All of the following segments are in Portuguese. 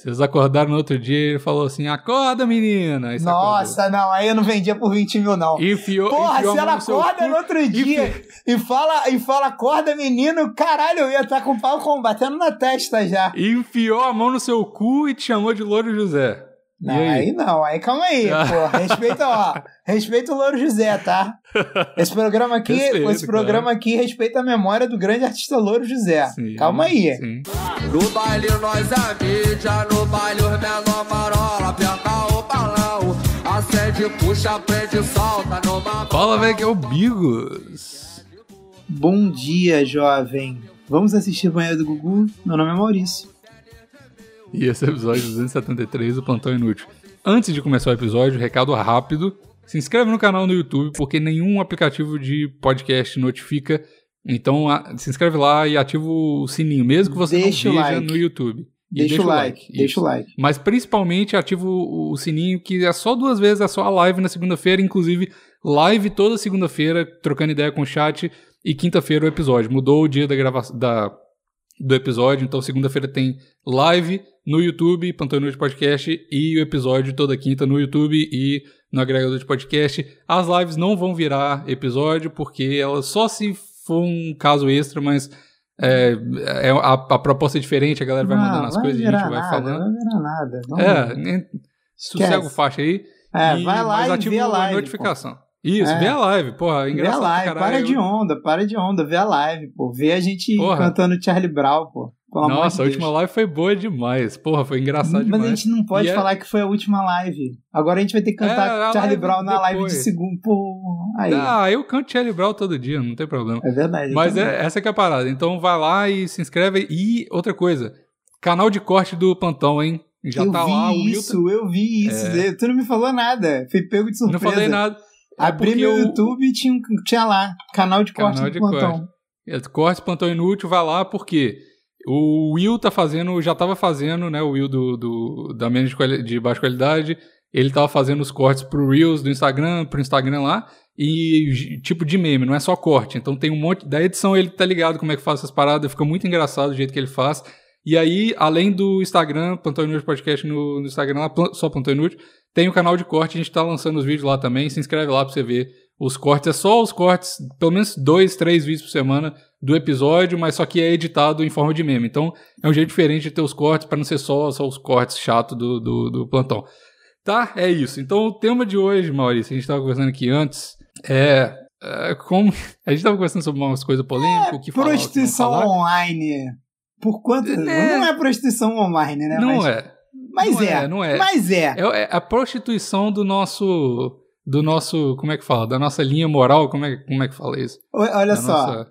Vocês acordaram no outro dia e ele falou assim: acorda, menina! Nossa, acordou. não, aí eu não vendia por 20 mil, não. Enfiou, Porra, enfiou se ela acorda no outro dia e fala, e fala, acorda, menino, caralho, eu ia estar com o pau combatendo na testa já. Enfiou a mão no seu cu e te chamou de Louro José. Não, aí? aí? não, aí calma aí, pô. Respeita, ó. Respeita o Louro José, tá? Esse programa aqui, Respeito, esse programa claro. aqui respeita a memória do grande artista Louro José. Sim, calma aí. sim. No baile nós é mídia, no baile os menor marola, aperta o balão, acende, puxa, prende, solta numa Fala, velho, que é o Bigos. Bom dia, jovem. Vamos assistir Banheiro do Gugu? Meu nome é Maurício. E esse é o episódio 273 do Plantão Inútil. Antes de começar o episódio, recado rápido. Se inscreve no canal no YouTube, porque nenhum aplicativo de podcast notifica. Então, se inscreve lá e ativa o sininho, mesmo que você Deixa não veja like. no YouTube. E Deixa, o like, deixa isso. o like. Mas principalmente ativa o, o sininho, que é só duas vezes, é só a live na segunda-feira, inclusive live toda segunda-feira, trocando ideia com o chat, e quinta-feira o episódio. Mudou o dia da gravação da, do episódio, então segunda-feira tem live no YouTube, Pantano de Podcast, e o episódio toda quinta no YouTube e no agregador de podcast. As lives não vão virar episódio, porque elas só se for um caso extra, mas é, é- a, a proposta é diferente, a galera vai mandando as coisas e a gente vai nada, falando. Não vai virar nada. Vamos- É, sossega o faixa aí. É, e- vai lá mas e ativa a live. notificação. Isso, É. vê a live, porra, Pô. Vê a engraçado live, para de onda, para de onda, vê a live, pô. Vê a gente Porra. cantando Charlie Brown, pô. Pelo Nossa, de a última live foi boa demais. Porra, foi engraçado Mas demais. a gente não pode E é- falar que foi a última live. Agora a gente vai ter que É, cantar a Charlie Brown na live de segundo. Pô, aí. Ah, eu canto Charlie Brown todo dia, não tem problema. É verdade. Mas é, essa que é a parada. Então vai lá e se inscreve. E outra coisa, canal de corte do Plantão, hein? Já eu tá vi lá, isso, Milton. eu vi isso. Tu não me falou nada. Fui pego de surpresa. Não falei nada. É Abri meu YouTube e tinha, tinha lá, canal de corte Canal do de plantão. corte. É, Corte Plantão Inútil, vai lá, porque o Will tá fazendo, já tava fazendo, né? O Will do, do- da menos de, de baixa qualidade. Ele tava fazendo os cortes pro Reels do Instagram, pro Instagram lá. E tipo de meme, não é só corte. Então tem um monte. Da edição ele tá ligado como é que faz essas paradas, fica muito engraçado o jeito que ele faz. E aí, além do Instagram, Plantão Inútil Podcast no, no Instagram, lá, só Plantão Inútil, tem o canal de corte, a gente tá lançando os vídeos lá também. Se inscreve lá pra você ver os cortes. É só os cortes, pelo menos dois, três vídeos por semana do episódio, mas só que é editado em forma de meme. Então é um jeito diferente de ter os cortes para não ser só, só os cortes chato do, do, do plantão. Tá? É isso. Então o tema de hoje, Maurício, a gente tava conversando aqui antes, é. é como. A gente tava conversando sobre umas coisas polêmicas, o que falar, que Prostituição falar. online. Por quanto. É. Não é prostituição online, né? Não mas, é. Mas não é, é, não é. Mas é. É, é a prostituição do nosso. Do nosso. Como é que fala? Da nossa linha moral. Como é, como é que fala isso? Olha Da só. nossa-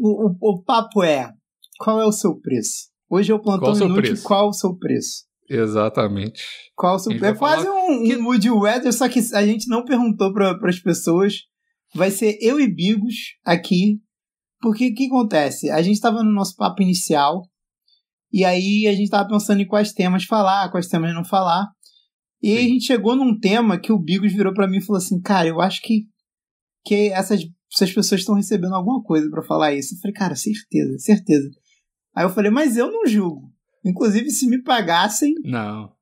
O, o- o papo é: qual é o seu preço? Hoje o plantão Qual o seu inútil, preço? qual o seu preço? Exatamente. Qual o seu preço? É quase um, que- um Woody Weather, só que a gente não perguntou para as pessoas. Vai ser eu e Bigos aqui. Porque o que acontece? A gente estava no nosso papo inicial. E aí a gente estava pensando em quais temas falar, quais temas não falar. E aí a gente chegou num tema que o Bigos virou para mim e falou assim: Cara, eu acho que, que essas, essas pessoas estão recebendo alguma coisa para falar isso. Eu falei, cara, certeza, certeza. Aí eu falei, mas eu não julgo. Inclusive, se me pagassem, Não.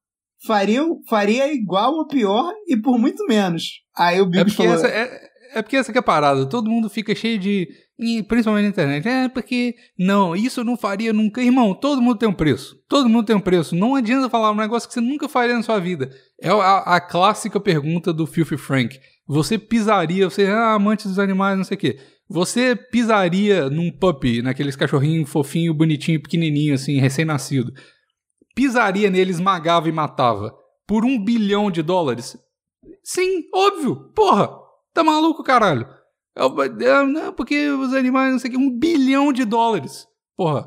faria, faria igual ou pior e por muito menos. Aí o É Bigos porque, falou, essa, é, é porque essa que é a parada. Todo mundo fica cheio de. E Principalmente na internet. É porque. Não, isso eu não faria nunca. Irmão, todo mundo tem um preço. Todo mundo tem um preço. Não adianta falar um negócio que você nunca faria na sua vida. É a, a clássica pergunta do Filthy Frank. Você pisaria, você é amante dos animais, não sei o quê. Você pisaria num puppy, naqueles cachorrinho fofinho, bonitinho, pequenininho, assim, recém-nascido. Pisaria nele, esmagava e matava. Por um bilhão de dólares? Sim, óbvio. Porra, tá maluco, caralho? Eu- eu- não, porque os animais, não sei o que, um bilhão de dólares. Porra.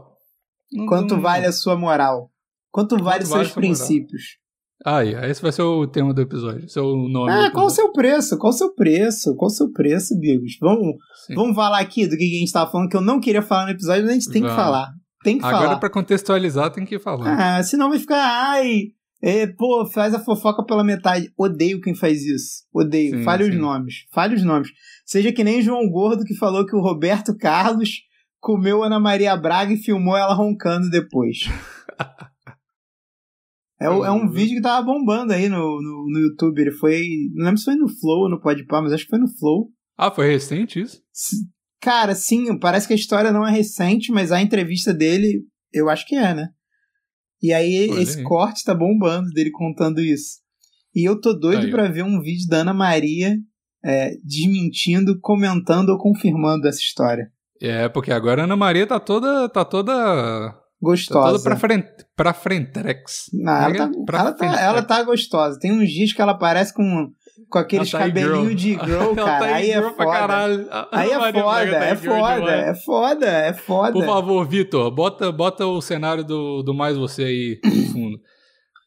Não- quanto não- vale a sua moral? Quanto vale os vale seus princípios? Aí, esse vai ser o tema do episódio. Seu nome. Ah, qual o seu preço? Qual o seu preço? Qual o seu preço, Bigos? Vamos, Sim. vamos falar aqui do que a gente tava falando, que eu não queria falar no episódio, mas a gente tem que Vamos. falar. Tem que Agora, falar. pra contextualizar, tem que falar. Ah, senão vai ficar, ai, é, pô, faz a fofoca pela metade. Odeio quem faz isso. Odeio. Sim, Fale os nomes. Fale os nomes. Seja que nem João Gordo que falou que o Roberto Carlos comeu Ana Maria Braga e filmou ela roncando depois. É, é um vídeo que tava bombando aí no, no, no YouTube. Ele foi. Não lembro se foi no Flow ou no Podpah, mas acho que foi no Flow. Ah, foi recente isso? Cara, sim, parece que a história não é recente, mas a entrevista dele, eu acho que é, né? E aí Olha esse aí. corte tá bombando dele contando isso. E eu tô doido pra ver um vídeo da Ana Maria é, desmentindo, comentando ou confirmando essa história. É, porque agora a Ana Maria tá toda. tá toda. tá Gostosa. toda pra frente. pra frentex. Não, ela, tá, ela, tá, ela tá gostosa. Tem uns dias que ela parece com, com aqueles tá cabelinhos de girl, Ela cara. tá aí é foda. Aí é foda, tá é foda, é foda, é foda. Por favor, Vitor, bota, bota o cenário do, do Mais Você aí no fundo.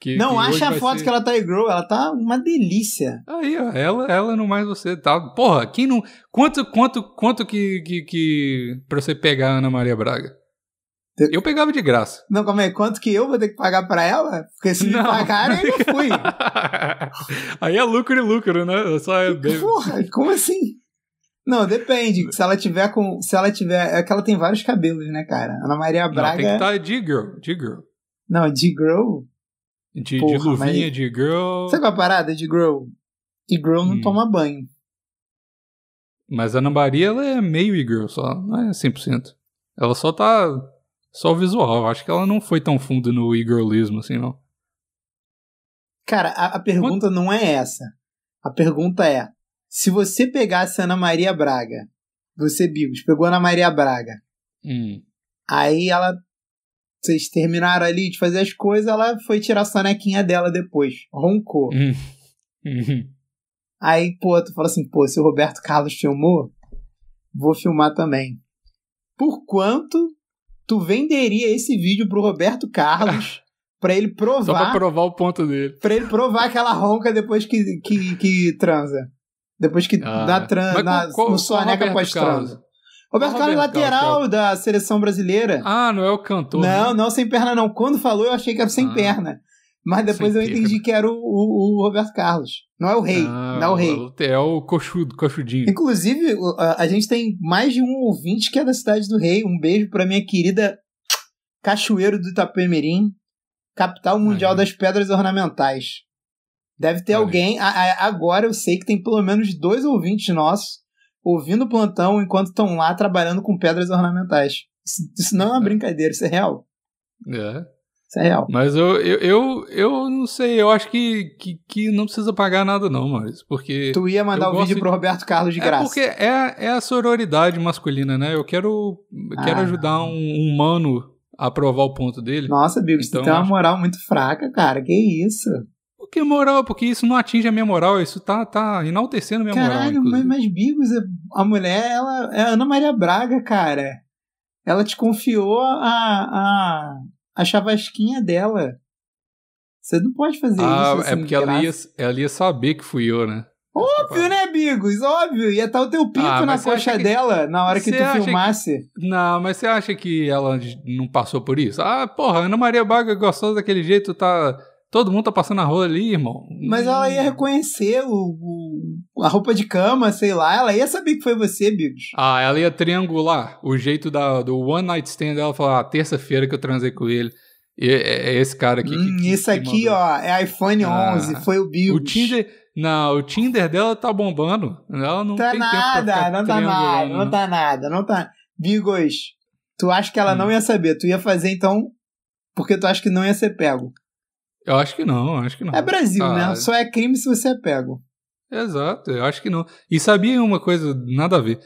Que- Não, que acha a foto ser- que ela tá girl, ela tá uma delícia. Aí, ó, ela, ela no Mais Você tá. Porra, quem não. Quanto, quanto, quanto que, que, que. pra você pegar a Ana Maria Braga? Eu pegava de graça. Não, calma aí, quanto que eu vou ter que pagar pra ela? Porque se me pagarem, eu não fui. aí é lucro e lucro, né? Só é. Porra, como assim? Não, depende. Se ela tiver com. Se ela tiver. É que ela tem vários cabelos, né, cara? Ana Maria Não, Braga. tem que estar de girl, de girl. Não, de girl. De, de Porra, luvinha, mas- de girl. Sabe qual é a parada de girl? E girl não Hum. toma banho. Mas a Ana Maria, ela é meio e-girl só, não é 100%. Ela só tá. Só o visual. Acho que ela não foi tão fundo no e-girlismo assim, não. Cara, a, a pergunta não é essa. A pergunta é: se você pegasse a Ana Maria Braga, você, Bigos, pegou a Ana Maria Braga, Hum. aí ela. Vocês terminaram ali de fazer as coisas, ela foi tirar a sonequinha dela depois. Roncou. Hum. Hum. Aí, pô, tu fala assim, pô, se o Roberto Carlos filmou, vou filmar também. Por quanto tu venderia esse vídeo pro Roberto Carlos pra ele Só pra provar, provar o ponto dele. pra ele provar aquela ronca depois que, que, que transa? Depois que Ah, na tran, mas na, qual- no soneca pós-transa. Carlos? Roberto Carlos, lateral Carlos, da seleção brasileira. Ah, não é o cantor. não, né? não, sem perna não. Quando falou, eu achei que era sem Ah. perna. Mas depois Sem eu entendi que era o, o- o Roberto Carlos. Não é o rei. Ah, não é o rei. É o coxudo, coxudinho. Inclusive, a, a gente tem mais de um ouvinte que é da cidade do Rei. Um beijo pra minha querida Cachoeiro do Itapemirim, capital mundial Aí. das pedras ornamentais. Deve ter Olha. alguém. a- a- agora eu sei que tem pelo menos dois ouvintes nossos ouvindo o plantão enquanto estão lá trabalhando com pedras ornamentais. Isso, isso não é uma É. brincadeira, isso é real. É. Isso é real. Mas eu, eu, eu, eu não sei, eu acho que, que, que não precisa pagar nada, não, Maurício. Porque. Tu ia mandar o vídeo gosto pro Roberto Carlos de É graça. porque é, é a sororidade masculina, né? Eu quero, quero Ah. ajudar um, um mano a provar o ponto dele. Nossa, Bigos, Então, tu tem uma moral muito fraca, cara. Que isso? Que moral? Porque isso não atinge a minha moral, isso tá, tá enaltecendo a minha moral. Caralho, mas, mas Bigos, a mulher, ela é Ana Maria Braga, cara. Ela te confiou a, a, a chavasquinha dela. Você não pode fazer Ah, isso. assim, é porque ela ia, ela ia saber que fui eu, né? Óbvio, né, Bigos? Óbvio. Ia estar o teu pinto Ah, na coxa que- dela na hora que Você tu acha que- filmasse. Não, mas você acha que ela não passou por isso? Ah, porra, Ana Maria Braga gostosa daquele jeito, tá. Todo mundo tá passando a rola ali, irmão. Mas ela ia reconhecer o, o- a roupa de cama, sei lá. Ela ia saber que foi você, Bigos. Ah, ela ia triangular o jeito da, do one night stand dela, falar, ah, terça-feira que eu transei com ele. E é, é esse cara aqui. Hum, que, isso que aqui, mandou. ó, é iPhone Ah, 11. Foi o Bigos. O Tinder. Não, o Tinder dela tá bombando. Ela não tá tem nada, não tá nada, não né? tá nada, não tá. Bigos, tu acha que ela Hum. não ia saber? Tu ia fazer então porque tu acha que não ia ser pego. Eu acho que não, acho que não. É Brasil, Ah, né? Só é crime se você é pego. Exato, eu acho que não. E sabia uma coisa, nada a ver.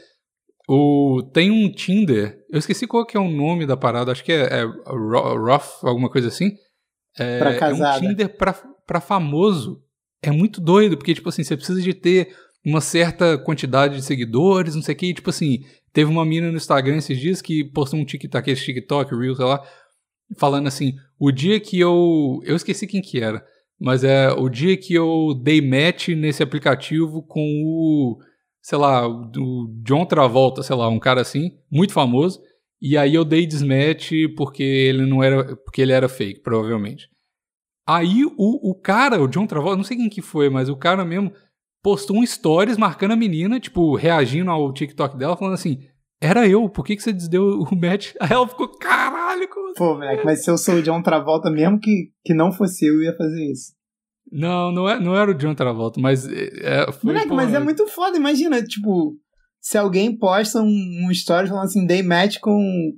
O, tem um Tinder, eu esqueci qual que é o nome da parada, acho que é, é Ro- Rough, alguma coisa assim. É, Pra é um casada. Tinder pra, pra famoso. É muito doido, porque, tipo assim, você precisa de ter uma certa quantidade de seguidores, não sei o que. E, tipo assim, teve uma mina no Instagram esses dias que postou um TikTok, aquele TikTok, Reels, sei lá, falando assim, o dia que eu... Eu esqueci quem que era, mas é o dia que eu dei match nesse aplicativo com o, sei lá, o John Travolta, sei lá, um cara assim, muito famoso, e aí eu dei desmatch porque ele não era, porque ele era fake, provavelmente. Aí o, o cara, o John Travolta, não sei quem que foi, mas o cara mesmo postou um stories marcando a menina, tipo, reagindo ao TikTok dela, falando assim, era eu, por que, que você desdeu o match? Aí ela ficou, caralho, como? Pô, moleque, mas se eu sou o John Travolta, mesmo que, que não fosse eu, eu ia fazer isso. Não, não, é, não era o John Travolta, mas é, foi, Moleque, pô, mas é muito foda, imagina, tipo, se alguém posta um, um story falando assim, dei match com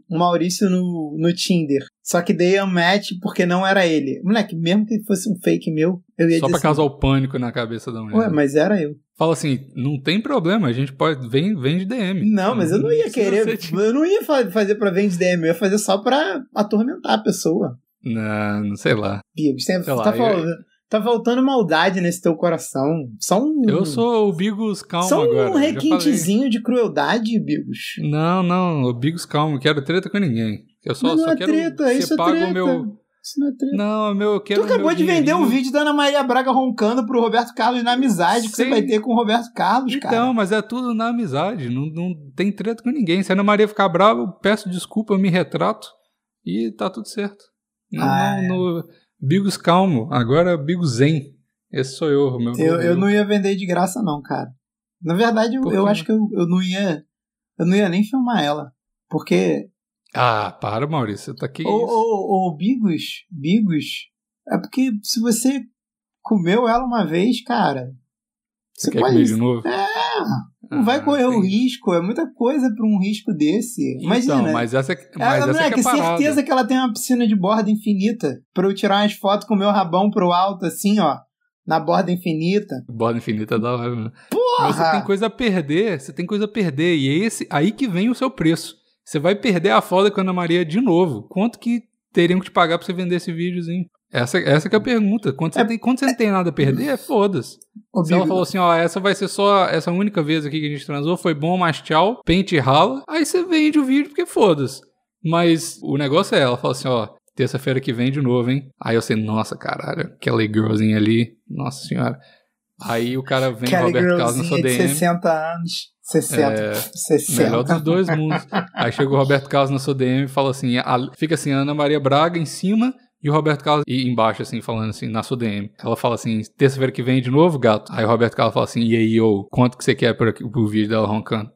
o Maurício no, no Tinder. Só que dei um match porque não era ele. Moleque, mesmo que fosse um fake meu, eu ia Só pra dizer causar o pânico na cabeça da assim, mulher. Ué, mas era eu. Fala assim, não tem problema, a gente pode. Vem, vem de DM. Não, mas eu não ia querer. Eu não ia fa- fazer pra vender DM, eu ia fazer só pra atormentar a pessoa. Não, não sei lá. Bigos, tem, Sei lá, tá, eu- tá faltando maldade nesse teu coração. Só um. Eu sou o Bigos calmo Só um agora. requintezinho de crueldade, Bigos. Não, não, o Bigos calmo, não quero treta com ninguém. Eu só, não só é quero treta, isso é treta. o meu. Isso não é treta. Não, meu, eu quero Tu acabou de vender um vídeo da Ana Maria Braga roncando pro Roberto Carlos na amizade que você Sim. vai ter com o Roberto Carlos, Então, cara. mas é tudo na amizade, não, não tem treta com ninguém. Se a Ana Maria ficar brava, eu peço desculpa, eu me retrato e tá tudo certo. Não, Ah, não, no Bigos calmo, agora é Bigos zen. Esse sou eu, meu. Eu, eu não ia vender de graça, não, cara. Na verdade, eu, acho que eu, eu não ia. Eu não ia nem filmar ela. Porque. Ah, para, Maurício, tá aqui. Ô, ô, ô, Bigos, Bigos. É porque se você comeu ela uma vez, cara. Você quer comer de novo? É, não vai Ah, correr o risco. É muita coisa pra um risco desse. Imagina. Então, mas essa, é- mas Ela, essa moleque, que é a parada. certeza que ela tem uma piscina de borda infinita. Pra eu tirar umas fotos com o meu rabão pro alto, assim, ó. Na borda infinita. Borda infinita é da hora, né? Mas você tem Porra! coisa a perder, você tem coisa a perder. E é esse aí que vem o seu preço. Você vai perder a foda com a Ana Maria de novo. Quanto que teriam que te pagar pra você vender esse videozinho? Essa, essa que é a pergunta. Quando você, É- tem, quando você não tem nada a perder, é foda-se. Se ela falou assim, ó, essa vai ser só essa única vez aqui que a gente transou, foi bom, mas tchau, pente e rala. Aí você vende o vídeo porque foda-se. Mas o negócio é, ela fala assim, ó, terça-feira que vem de novo, hein? Aí eu sei, nossa, caralho, aquela girlzinha ali, nossa senhora. Aí o cara vem, Kelly Roberto Carlos na sua Girlzinha de DM. 60 anos. 60. É, 60. Melhor dos dois mundos. Aí chega o Roberto Carlos na sua DM e fala assim: a- fica assim, Ana Maria Braga em cima e o Roberto Carlos e embaixo, assim, falando assim, na sua DM. Ela fala assim: terça-feira que vem de novo, gato. Aí o Roberto Carlos fala assim: e aí, ô, quanto que você quer por aqui, pro vídeo dela roncando?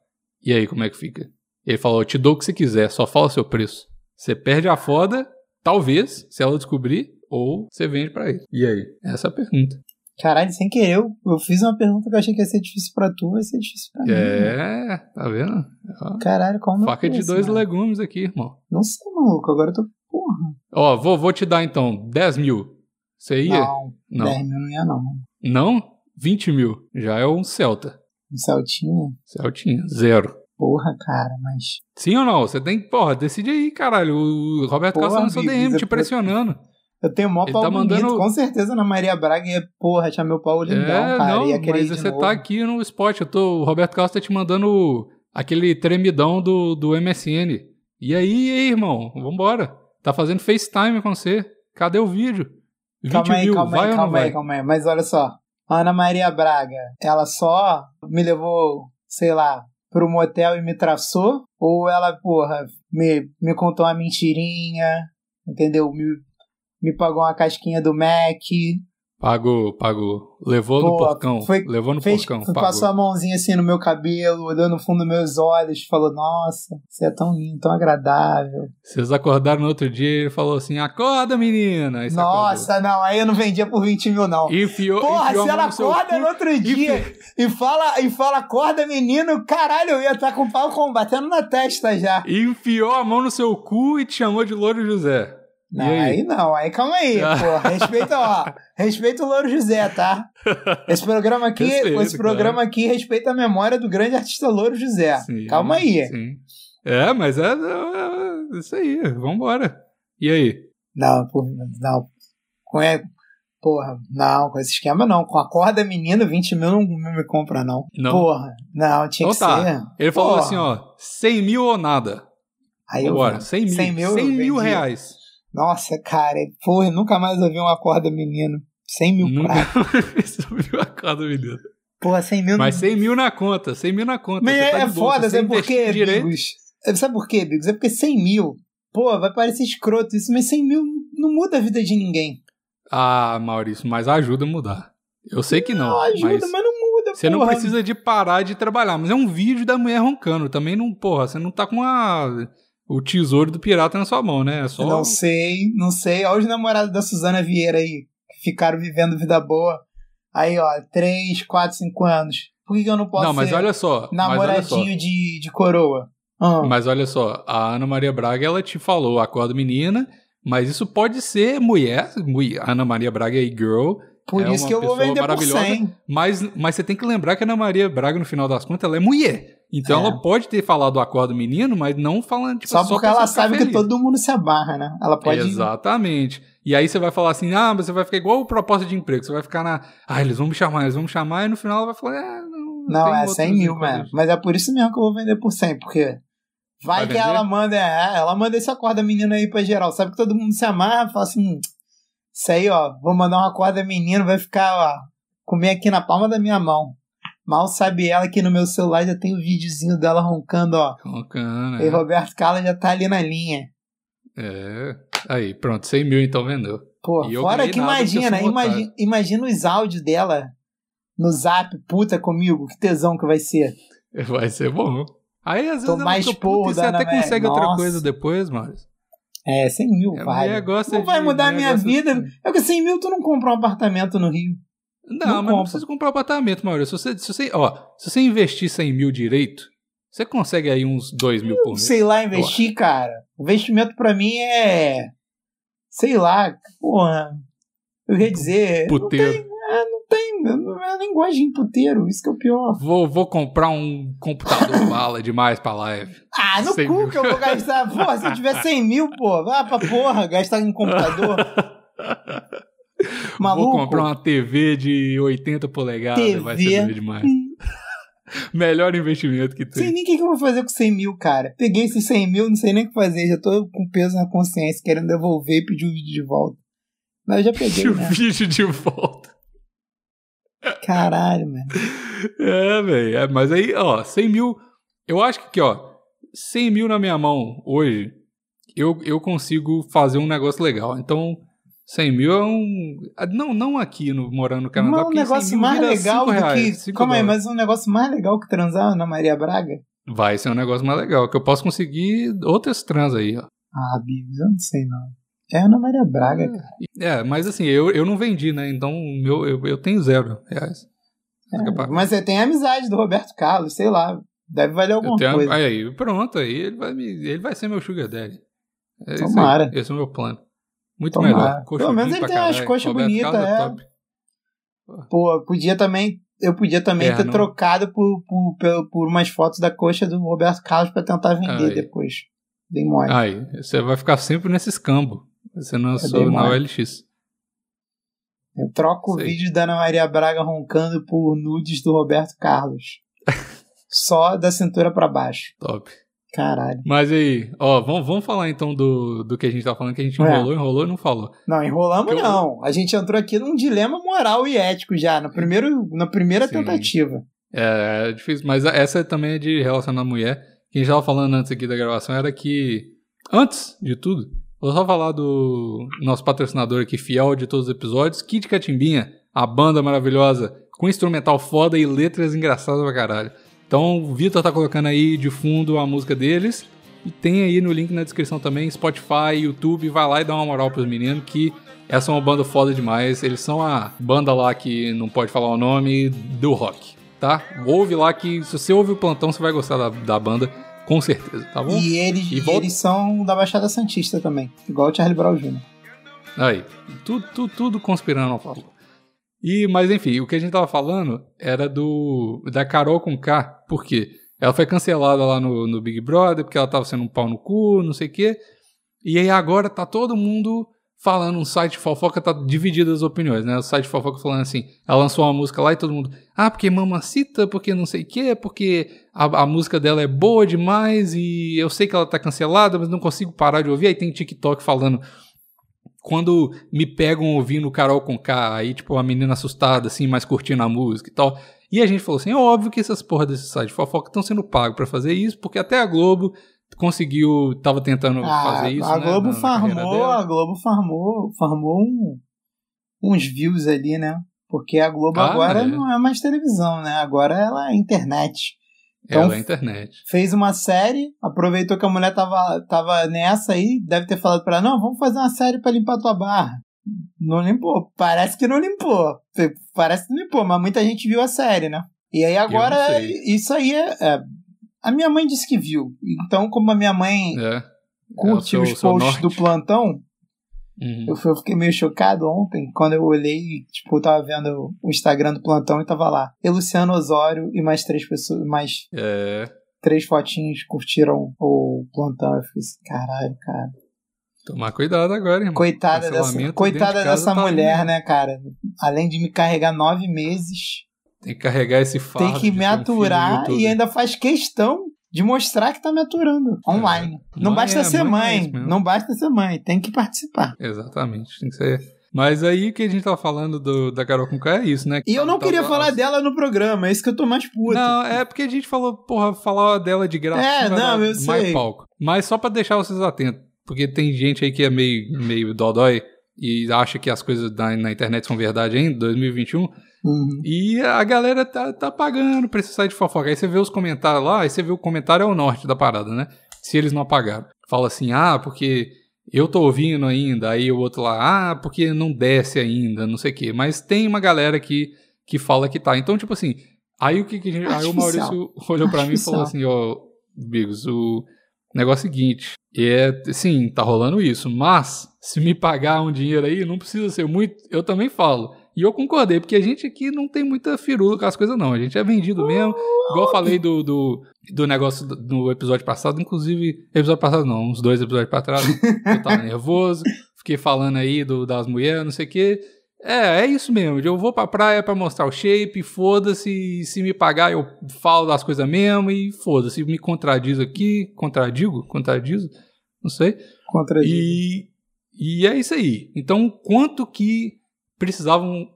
E aí, como é que fica? Ele falou: eu te dou o que você quiser, só fala seu preço. Você perde a foda, talvez, se ela descobrir, ou você vende pra ele. E aí? Essa é a pergunta. Caralho, sem querer, eu, eu fiz uma pergunta que eu achei que ia ser difícil pra tu, vai ser difícil pra mim. É, tá vendo? Ó, Caralho, como Faca de dois legumes aqui, irmão. Não sei, maluco, agora eu tô. Porra. Ó, vou, vou te dar então 10 mil. Você ia? Não, Não. 10 mil não ia, não. Não? 20 mil. Já é um Celta. Um Celtinha? Celtinha. Zero. Porra, cara, mas. Sim ou não? Você tem que, porra, decide aí, caralho. O Roberto Porra, Carlos tá no seu DM é te por- pressionando. Eu tenho mó Ele pau tá bonito, mandando- com certeza na Maria Braga ia, porra, achar meu pau lindão, é, cara. não, ia mas você tá aqui no spot. Eu tô, o Roberto Carlos tá te mandando aquele tremidão do, do MSN. E aí, e aí, irmão? Vambora. Tá fazendo FaceTime com você. Cadê o vídeo? 20 Calma aí, calma vai aí, calma aí, calma aí. Mas olha só. Ana Maria Braga, ela só me levou, sei lá, pro motel e me traçou? Ou ela, porra, me, me contou uma mentirinha, entendeu? Me, me pagou uma casquinha do Mac, Pagou, pagou. Levou no porcão. foi- Levou no fez, porcão. passou Pagou. a mãozinha assim no meu cabelo, olhando no fundo dos meus olhos, falou, nossa, você é tão lindo, tão agradável. Vocês acordaram no outro dia e ele falou assim: acorda, menina. Nossa, não, aí eu não vendia por 20 mil, não. acordou. Enfiou, Porra, enfiou se ela acorda no outro e dia e fala, e fala, acorda, menino, caralho, eu ia estar com o pau combatendo na testa já. Enfiou a mão no seu cu e te chamou de Louro José. Não, aí? aí? não, aí calma aí, pô. Respeita, ó. Respeita o Louro José, tá? Esse programa aqui, Respeito, esse programa aqui respeita a memória do grande artista Louro José. Sim, calma aí. Sim. É, mas é, é- é isso aí. Vambora. E aí? Não, pô, não. Com é, porra, não, com esse esquema não. Com a corda menino, 20 mil não, me compra, não. Não? Porra, não, tinha Então que tá. ser. Ele falou Porra. assim: ó, 100 mil ou nada. Aí eu, Vambora, 100 mil. 100 mil 100 eu mil reais. Nossa, cara, porra, nunca mais ouvi uma corda menino. 100 mil Nunca pratos. subiu a cada menino. Porra, 100 mil Mas 100 mil na conta, 100 mil na conta. Mas é, tá é foda, sabe por quê, Bigos? É, Sabe por quê, Bigos? É porque 100 mil, pô, vai parecer escroto isso, mas 100 mil não muda a vida de ninguém. Ah, Maurício, mas ajuda a mudar. Eu sei que não, Não, ajuda, mas mas... não muda. Você não porra. precisa de parar de trabalhar, mas é um vídeo da mulher roncando. Também não, porra, você não tá com a, o tesouro do pirata na sua mão, né? É só. Não sei, não sei. Olha os namorados da Suzana Vieira aí, que ficaram vivendo vida boa. Aí, ó, 3, 4, 5 anos. Por que, que eu não posso não, mas olha só. Mas olha só. namoradinho de, de coroa? Ah, Mas olha só, a Ana Maria Braga, ela te falou, acorda menina, mas isso pode ser mulher, mulher Ana Maria Braga é girl, por é isso que eu vou vender por maravilhosa. 100. mas, mas você tem que lembrar que a Ana Maria Braga, no final das contas, ela é mulher. Então É. ela pode ter falado acorda menino, mas não falando, tipo, Só porque pra ela sabe que todo mundo se abarra, né? Ela pode. Exatamente. E aí você vai falar assim, ah, mas você vai ficar igual o proposta de emprego. Você vai ficar na, ah, eles vão me chamar, eles vão me chamar, e no final ela vai falar, é, não, Não, é outros 100 mil, mano. Mas é por isso mesmo que eu vou vender por 100, porque vai, Vai que vender? ela manda, é, ela manda esse acorda menino aí pra geral. Sabe que todo mundo se amarra, fala assim, isso aí, ó, vou mandar um acorda menino, vai ficar, ó, comer aqui na palma da minha mão. Mal sabe ela que no meu celular já tem o videozinho dela roncando, ó. E é. Roberto Carlos já tá ali na linha. É. Aí, pronto, 100 mil então vendeu. Pô, E fora que imagina, um otário. imagina, imagina os áudios dela no zap, puta comigo, que tesão que vai ser. Vai ser bom. Aí, às vezes, Tô ela mais porro puta e você até consegue outra Nossa. coisa depois, Maurício. É, 100 mil, A vai. Não vai mudar a minha vida. de- É que 100 mil tu não compra um apartamento no Rio. Não, Não mas não compra. precisa comprar apartamento, Maurício. Se você, se você, ó, se você investir 100 mil direito, você consegue aí uns 2 mil por mês. Sei lá, investir, cara. Investimento pra mim é. Sei lá, porra. Eu ia dizer. Puteiro. É, não tem. Não- eu nem gosto de ir em puteiro, isso que é o pior. Vou, vou comprar um computador bala demais pra live. Ah, no 100 cu mil. que eu vou gastar. Porra, se eu tiver 100 mil, pô, vá pra porra, gastar em computador. Maluco. Vou comprar uma TV de 80 polegadas, vai ser TV. doido demais. Melhor investimento que Sei tem. nem o que, que eu vou fazer com 100 mil, cara. Peguei esses 100 mil, não sei nem o que fazer. Já tô com peso na consciência, querendo devolver e pedir o vídeo de volta. Mas eu já peguei, o né? vídeo de volta. Caralho, mano. É, velho. É, mas aí, ó, 100 mil. Eu acho que, aqui, ó, 100 mil na minha mão hoje, eu, eu consigo fazer um negócio legal. Então, 100 mil é um. ah, Não, não aqui no, morando no Canadá. Mas um porque 100 negócio mais legal do reais, que. Calma aí, mas um negócio mais legal que transar na Maria Braga? Vai ser um negócio mais legal, que eu posso conseguir outras trans aí, ó. Ah, Bigos, eu não sei não. É a Ana Maria Braga, cara. É, mas assim, eu, eu não vendi, né? Então, meu, eu, eu tenho zero reais. É. Mas você tem a amizade do Roberto Carlos, sei lá. Deve valer alguma tenho- coisa. aí, pronto, aí ele vai, me, ele vai ser meu sugar daddy. É Tomara. Esse é o meu plano. Muito Tomara. melhor. Pelo Coxudinho menos ele tem umas caralho. coxas Roberto bonitas, é. top. Pô, podia também. Eu podia também É, ter não- trocado por, por, por, por umas fotos da coxa do Roberto Carlos pra tentar vender Aí. depois. Dei mole. Aí, você vai ficar sempre nesse escambo. Você não sou dei na. OLX. Eu troco o Sei. vídeo da Ana Maria Braga roncando por nudes do Roberto Carlos. Só da cintura pra baixo. Top. Caralho. Mas aí, ó, vamos, vamos falar então do, do que a gente tá falando, que a gente É. enrolou, enrolou e não falou. Não, enrolamos eu- não. A gente entrou aqui num dilema moral e ético já, no primeiro, na primeira Sim. tentativa. É, é difícil, mas essa também é de relacionar a mulher. Que a gente tava falando antes aqui da gravação era que, antes de tudo, vou só falar do nosso patrocinador aqui, fiel de todos os episódios, Kit Catimbinha, a banda maravilhosa, com instrumental foda e letras engraçadas pra caralho. Então, o Vitor tá colocando aí de fundo a música deles. E tem aí no link na descrição também, Spotify, YouTube, vai lá e dá uma moral pros meninos que essa é uma banda foda demais. Eles são a banda lá que não pode falar o nome do rock, tá? Ouve lá que se você ouve o plantão, você vai gostar da, da banda, com certeza, tá bom? E eles, E volta- eles são da Baixada Santista também. Igual o Charlie Brown Jr. Aí, tudo, tudo, tudo conspirando ao favor. E, mas enfim, o que a gente tava falando era do da Carol com K, por quê? Ela foi cancelada lá no, no Big Brother, porque ela tava sendo um pau no cu, não sei o quê. E aí agora tá todo mundo falando, um site de fofoca tá dividido as opiniões, né? O site de fofoca falando assim, ela lançou uma música lá e todo mundo, ah, porque mamacita, porque não sei o quê, porque a, a música dela é boa demais e eu sei que ela tá cancelada, mas não consigo parar de ouvir. Aí tem TikTok falando, quando me pegam ouvindo Carol com K, aí tipo a menina assustada, assim, mas curtindo a música e tal. E a gente falou assim: é óbvio que essas porra desse site de fofoca estão sendo pagos pra fazer isso, porque até a Globo conseguiu, tava tentando fazer isso. a né, Globo na- farmou, a Globo farmou, farmou um- uns views ali, né? Porque a Globo Ah, agora é. não é mais televisão, né? Agora ela é internet. Então, Ela é a internet. Fez uma série, aproveitou que a mulher tava, tava nessa aí, deve ter falado pra ela, não, vamos fazer uma série pra limpar tua barra. Não limpou. Parece que não limpou. Parece que não limpou, mas muita gente viu a série, né? E aí agora, isso aí é, é- A minha mãe disse que viu. Então, como a minha mãe É. curte É seu- os posts norte. do plantão, Uhum. eu, fui- eu fiquei meio chocado ontem, quando eu olhei, tipo, eu tava vendo o Instagram do plantão e tava lá. E Luciano Osório e mais três pessoas, mais É. três fotinhos curtiram o plantão. Eu fiquei assim, caralho, cara. Tomar cuidado agora, irmão. Coitada dessa, coitada de dessa tá mulher, né, cara? Além de me carregar nove meses, Tem que carregar esse fardo. tem que me aturar e ainda faz questão de mostrar que tá me aturando online. não Mãe basta é- ser mãe é mãe, mesmo. não basta ser mãe, tem que participar. Exatamente, tem que ser. Mas aí que a gente tava falando do, da Carol com é isso, né? E eu não queria falar dela no programa, é isso que eu tô mais puto. Não, é porque a gente falou, porra, falar dela de graça. É, não, eu mais sei. palco. Mas só pra deixar vocês atentos, porque tem gente aí que é meio, meio dodói e acha que as coisas da, na internet são verdade ainda, 2021. Uhum. E a galera tá, tá pagando pra esse site de fofoca. Aí você vê os comentários lá, aí você vê o comentário é o norte da parada, né? Se eles não apagaram. Fala assim, ah, porque eu tô ouvindo ainda. Aí o outro lá, ah, porque não desce ainda, não sei o quê. Mas tem uma galera que, que fala que tá. Então, tipo assim, aí o que, que a gente. Aí o. Maurício olhou pra mim e falou assim, ó, Bigos, o negócio é o seguinte. É, sim, tá rolando isso, mas se me pagar um dinheiro aí, não precisa ser muito. Eu também falo. E eu concordei, porque a gente aqui não tem muita firula com as coisas, não. A gente é vendido mesmo. Igual eu falei do, do, do negócio do, no episódio passado, inclusive, episódio passado não, uns dois episódios pra trás, eu tava nervoso, fiquei falando aí do, das mulheres, não sei o quê. É, é isso mesmo. Eu vou pra praia pra mostrar o shape, foda-se. Se me pagar, eu falo das coisas mesmo e foda-se. Me contradizo aqui. Contradigo? Contradizo? Não sei. Contra E, e é isso aí. Então, quanto que precisavam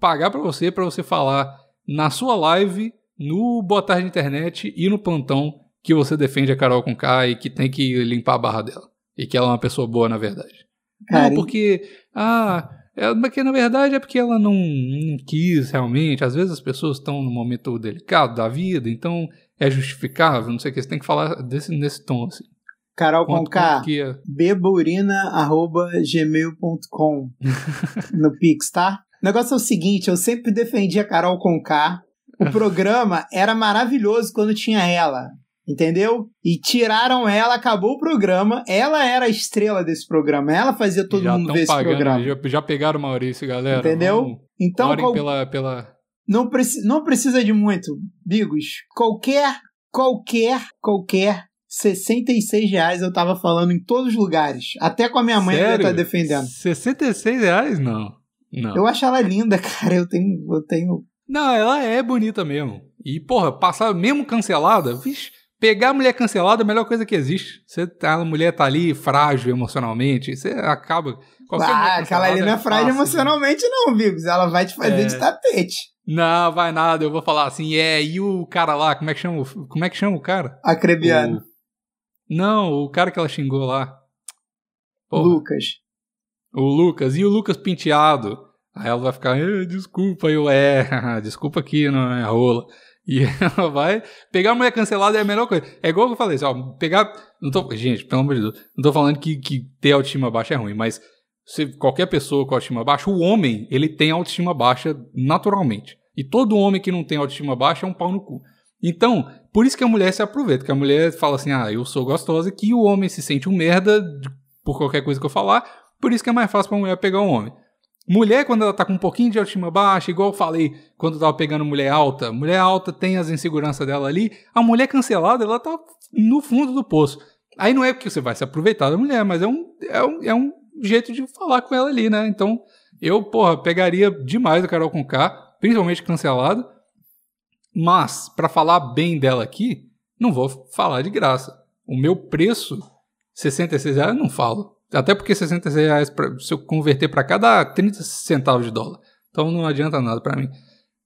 pagar pra você pra você falar na sua live, no Boa Tarde Internet e no plantão que você defende a Carol com K e que tem que limpar a barra dela. E que ela é uma pessoa boa, na verdade. Cara, não, porque. Ah, é, porque na verdade é porque ela não, não quis realmente. Às vezes as pessoas estão num momento delicado da vida, então é justificável, não sei o que. Você tem que falar desse, nesse tom, assim. Carol com K, é. beburina.gmail.com no Pix, tá? O negócio é o seguinte, eu sempre defendi a Carol com K. O programa era maravilhoso quando tinha ela, entendeu? E tiraram ela, acabou o programa. Ela era a estrela desse programa. Ela fazia todo já mundo ver esse pagando, programa. Já, já pegaram o Maurício, galera. Entendeu? Vamos, Então, qual- pela, pela. não, preci não precisa de muito, Bigos. Qualquer, qualquer, qualquer 66 reais eu tava falando em todos os lugares. Até com a minha mãe eu ia Sério? estar defendendo. 66 reais? Não. Não. Eu acho ela linda, cara. Eu tenho. Eu tenho. Não, ela é bonita mesmo. E, porra, passar mesmo cancelada, vixe, pegar a mulher cancelada é a melhor coisa que existe. Você tá, a mulher tá ali frágil emocionalmente, você acaba. Ah, aquela ali não é frágil fácil. emocionalmente, não, Bigos. Ela vai te fazer É. de tapete. Não, vai nada, eu vou falar assim, é, e o cara lá, como é que chama, o- como é que chama o cara? Acrebiano. O- Não, o cara que ela xingou lá. Porra, Lucas. O Lucas, e o Lucas penteado. Aí ela vai ficar, "Eh, desculpa, eu é, desculpa aqui, não é rola. E ela vai pegar a mulher cancelada é a melhor coisa. É igual que eu falei, assim, ó, pegar. Não tô, gente, pelo amor de Deus, não tô falando que, que ter autoestima baixa é ruim, mas se qualquer pessoa com autoestima baixa, o homem, ele tem autoestima baixa naturalmente. E todo homem que não tem autoestima baixa é um pau no cu. Então, por isso que a mulher se aproveita, que a mulher fala assim, ah, eu sou gostosa, que o homem se sente um merda por qualquer coisa que eu falar, por isso que é mais fácil pra mulher pegar um homem. Mulher, quando ela tá com um pouquinho de autoestima baixa, igual eu falei quando eu tava pegando mulher alta, mulher alta tem as inseguranças dela ali, a mulher cancelada, ela tá no fundo do poço. Aí não é porque você vai se aproveitar da mulher, mas é um, é um, é um jeito de falar com ela ali, né? Então, eu, porra, pegaria demais a Carol com K, principalmente cancelada, mas, pra falar bem dela aqui, não vou falar de graça. O meu preço, 66 reais, eu não falo. Até porque 66 reais, pra, se eu converter pra cá, dá 30 centavos de dólar. Então não adianta nada pra mim.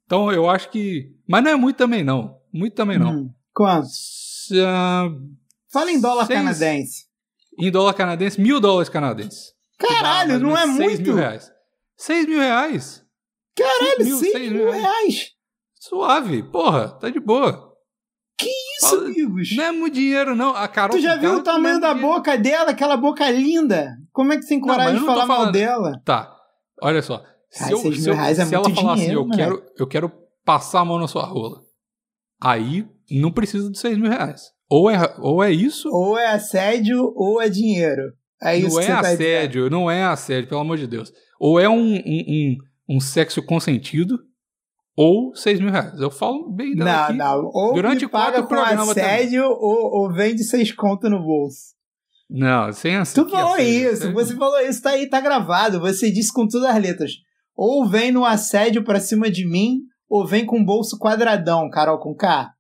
Então eu acho que. Mas não é muito também, não. Muito também não. Hum. Quanto? S- ah, Fala em dólar Seis- canadense. em dólar canadense, mil dólares canadenses. Dá Caralho, não é menos seis muito. mil reais. 6 mil reais? Caralho, mil, 6 seis mil mil reais. Suave, porra, tá de boa. Isso, Fala- amigos. Não é muito dinheiro, não. A Carol Tu já viu o tamanho é da dinheiro. boca dela? Aquela boca linda. Como é que você tem coragem de não tô falar mal dela? Tá, olha só. Se, Cara, eu, se, eu- é se ela falar assim, eu quero, eu quero passar a mão na sua rola. Aí não precisa de 6 mil reais. Ou é, ou é isso, Ou é assédio ou é dinheiro. É isso não que é tá assédio, não é assédio, pelo amor de Deus. Ou é um, um, um, um sexo consentido, ou 6 mil reais. Eu falo bem dela Não, aqui. não. Ou Durante me paga com assédio ou, ou vende seis contas no bolso. Não, sem assédio. Tu falou isso, você falou isso, tá aí, tá gravado. Você disse com todas as letras. Ou vem no assédio pra cima de mim, ou vem com bolso quadradão, Carol com K.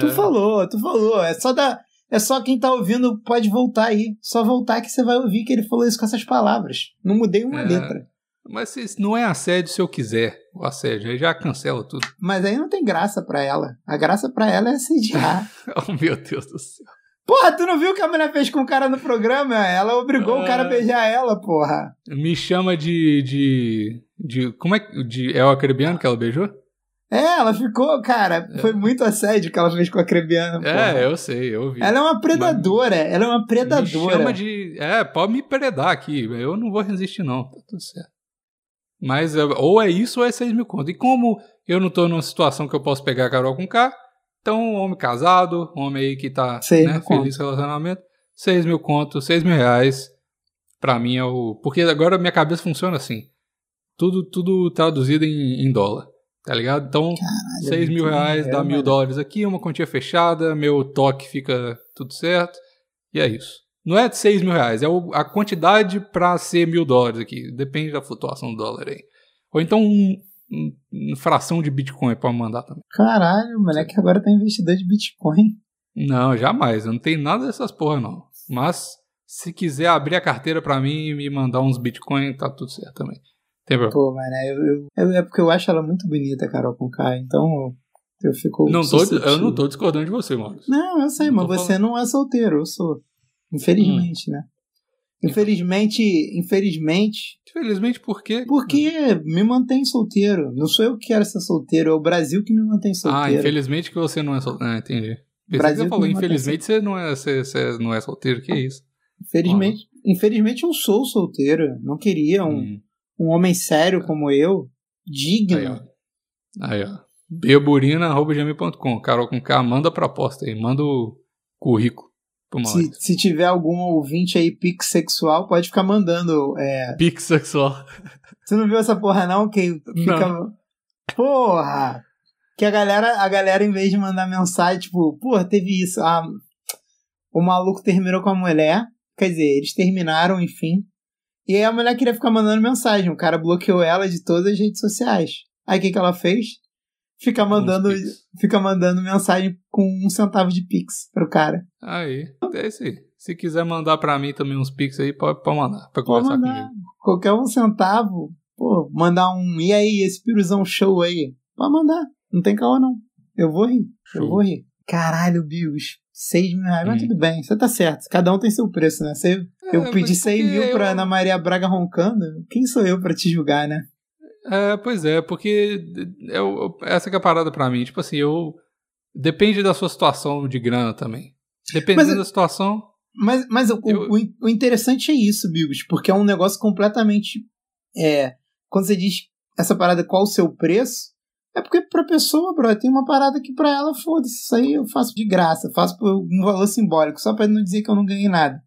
Tu falou, tu falou. É só da. É só quem tá ouvindo pode voltar aí. Só voltar que você vai ouvir que ele falou isso com essas palavras. Não mudei uma É. letra. Mas não é assédio se eu quiser o assédio, aí já cancela tudo. Mas aí não tem graça pra ela. A graça pra ela é assediar. Oh, meu Deus do céu. porra, tu não viu o que a mulher fez com o cara no programa? Ela obrigou o cara a Ah. beijar ela, porra. Me chama de. de. de. Como é que. De El Acrebiano que ela beijou? É, ela ficou, cara, foi muito assédio que ela fez com a Crebiana. porra. É, eu sei, eu vi. Ela é uma predadora, ela é uma Me predadora. chama de. É, pode me predar aqui. Eu não vou resistir, não. Tá tudo certo. Mas é, ou é isso ou é 6 mil conto. E como eu não tô numa situação que eu posso pegar a Carol com K, então, homem casado, homem aí que tá Seis né, mil feliz no relacionamento, 6 mil conto, 6 mil reais, pra mim é o. Porque agora minha cabeça funciona assim. Tudo, tudo traduzido em, em dólar. Tá ligado? Então, Caralho, 6 mil muito reais dá mil dólares aqui, uma quantia fechada, meu toque fica tudo certo. E é isso. Não é de 6 mil reais, é a quantidade pra ser mil dólares aqui. Depende da flutuação do dólar aí. Ou então um, um- uma fração de Bitcoin pra mandar também. Caralho, o moleque agora tá investidor de Bitcoin. Não, jamais. Eu não tenho nada dessas porra, não. Mas se quiser abrir a carteira pra mim e me mandar uns Bitcoin, tá tudo certo também. Tem problema. Pô, mano, eu, eu- é porque eu acho ela muito bonita, Carol com K, então eu fico. Não tô, eu não tô discordando de você, mano. Não, eu sei, Não mas você não é solteiro, eu sou. Infelizmente, né? Infelizmente, infelizmente, Infelizmente, por quê? porque me mantém solteiro. Não sou eu que quero ser solteiro, é o Brasil que me mantém Ah, solteiro. infelizmente que você não é solteiro. Ah, entendi. Brasil você falou, infelizmente você não, é, você, você não é solteiro, que isso? Infelizmente, infelizmente eu sou solteiro. Não queria um, Hum, um homem sério como eu, digno. aí, ó. Aí, ó. beburina.gmail.com Carol com K, manda a proposta aí, manda o currículo Se, se tiver algum ouvinte aí pix sexual, pode ficar mandando. É... Pix sexual. Você não viu essa porra, não? Que fica. Porra! Que a galera, a galera, em vez de mandar mensagem, tipo, porra, teve isso. Ah, o maluco terminou com a mulher. Quer dizer, eles terminaram, enfim. E aí a mulher queria ficar mandando mensagem. O cara bloqueou ela de todas as redes sociais. Aí o que, que ela fez? Fica mandando, fica mandando mensagem com um centavo de pix pro cara. Aí, é isso aí. Se quiser mandar pra mim também uns Pix aí, pode, pode mandar, pra Pode conversar mandar. comigo. Qualquer um centavo, pô, mandar um. E aí, esse piruzão show aí? Pode mandar. Não tem caô, não. Eu vou rir. Eu Show. vou rir. Caralho, Bios. 6 mil reais. Mas Hum. tudo bem, você tá certo. Cada um tem seu preço, né? Você, eu É, pedi mas 100 porque mil pra eu- Ana Maria Braga roncando. Quem sou eu pra te julgar, né? É, pois é, porque eu, essa que é a parada pra mim. Tipo assim, eu. Depende da sua situação de grana também. Dependendo Mas- da situação. Mas, mas o, Eu- o, o interessante é isso, Bigos, porque é um negócio completamente. É, quando você diz essa parada, qual o seu preço, é porque pra pessoa, bro, tem uma parada que pra ela, foda-se, isso aí eu faço de graça, faço por um valor simbólico, só pra não dizer que eu não ganhei nada.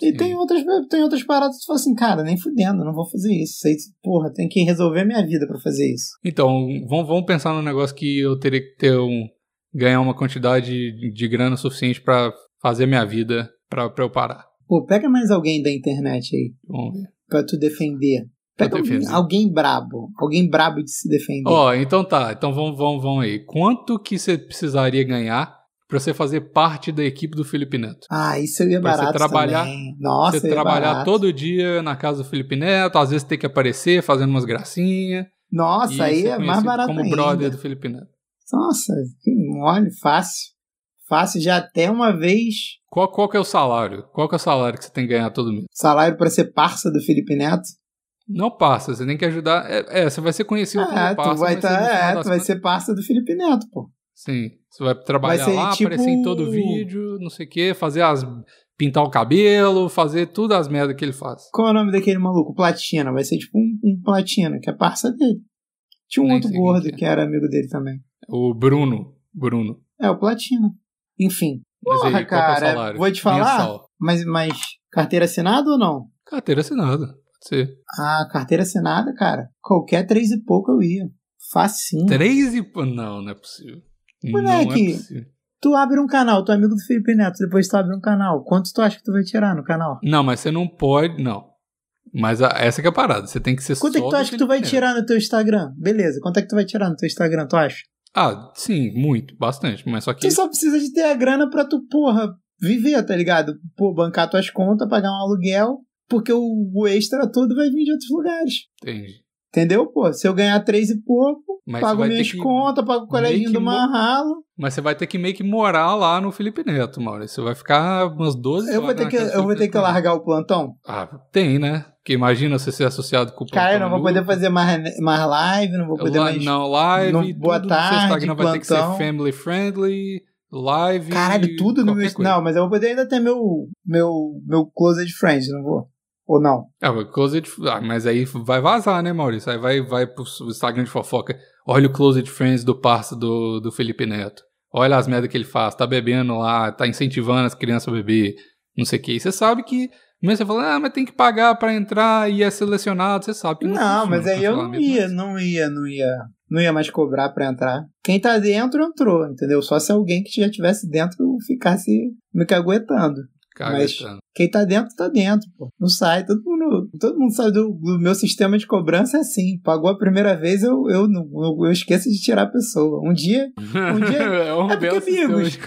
E Sim. tem outras, tem outras paradas que tu fala assim, cara, nem fudendo, não vou fazer isso. Aí, porra, tem que resolver minha vida pra fazer isso. Então, vamos, vamos pensar num negócio que eu teria que ter um. ganhar uma quantidade de grana suficiente pra fazer minha vida pra, pra eu parar. Pô, pega mais alguém da internet aí, Vamos ver. pra tu defender. Pega alguém, alguém brabo, alguém brabo de se defender. Ó, então tá. Então vamos, vamos, vamos aí. Quanto que você precisaria ganhar pra você fazer parte da equipe do Felipe Neto? Ah, isso eu ia Pra você barato trabalhar- também. Nossa, você trabalhar barato. todo dia na casa do Felipe Neto, às vezes ter que aparecer fazendo umas gracinhas. Nossa, aí é mais barato como ainda. brother do Felipe Neto. Nossa, que mole, fácil. Fácil já até uma vez Qual, qual que é o salário? Qual que é o salário que você tem que ganhar todo mês? salário pra ser parça do Felipe Neto. Não passa, você tem que ajudar. É, é, você vai ser conhecido como Ah, parça. tu vai, tá, é, tu vai ser parça do Felipe Neto, pô. Sim. Você vai trabalhar Vai ser lá, tipo- aparecer em todo vídeo, não sei o quê, fazer as. pintar o cabelo, fazer tudo as merdas que ele faz. Qual é o nome daquele maluco? Platina. Vai ser tipo um, um Platina, que é parça dele. Tinha um Nem outro gordo que é. que era amigo dele também. O Bruno. Bruno. É, o Platina. Enfim. Mas Porra, aí, é cara, salário? vou te falar. Mensal. Mas, mas carteira assinada ou não? Carteira assinada. Pode ser. Ah, carteira assinada, cara. Qualquer três e pouco eu ia. Facinho. Três e. Não, não é possível. Não é Moleque. possível. Tu abre um canal, tu é amigo do Felipe Neto, depois tu abre um canal. Quanto tu acha que tu vai tirar no canal? Não, mas você não pode. Não. Mas a- essa que é a parada. Você tem que ser Quanto é que tu acha que tu vai tirar no teu Instagram? Beleza, quanto é que tu vai tirar no teu Instagram, tu acha? Ah, sim, muito, bastante. Mas só que. Tu só precisa de ter a grana pra tu, porra, viver, tá ligado? Pô, bancar tuas contas, pagar um aluguel, porque o, o extra todo vai vir de outros lugares. Entendi. Entendeu? Pô, se eu ganhar três e pouco, Mas pago minhas que contas, pago o que do Marralo. Mas você vai ter que meio que morar lá no Felipe Neto, Maurício. Você vai ficar umas 12 Eu vou horas ter que, eu vou ter que Neto. largar o plantão? Ah, tem, né? Porque imagina você ser associado com o Cara, eu não vou Plantão poder fazer mais, mais live, não vou poder Lá- mais. Não, live, tudo boa no tarde, seu Instagram vai ter que ser plantão. family friendly, live. Caralho, tudo no meu. coisa. Não, mas eu vou poder ainda ter meu, meu, meu Closed Friends, não vou? Ou não? Mas closet, ah, mas aí vai vazar, né, Maurício? Aí vai, vai pro Instagram de fofoca. Olha o Closet Friends do parça do, do Felipe Neto. Olha as merdas que ele faz. Tá bebendo lá, tá incentivando as crianças a beber, não sei o que. E você sabe que, mesmo você falando, ah, mas tem que pagar pra entrar e é selecionado, você sabe que não Não, mas aí eu não cancelamento, ia, mas- não ia, não ia. Não ia mais cobrar pra entrar. Quem tá dentro, entrou, entendeu? Só se alguém que já tivesse dentro ficasse me caguetando. Caguetando. Quem tá dentro, tá dentro, pô. Não sai. Todo mundo, todo mundo sabe do, do meu sistema de cobrança é assim. Pagou a primeira vez, eu, eu, eu, eu esqueço de tirar a pessoa. Um dia. Um dia- é um é porque, amigos,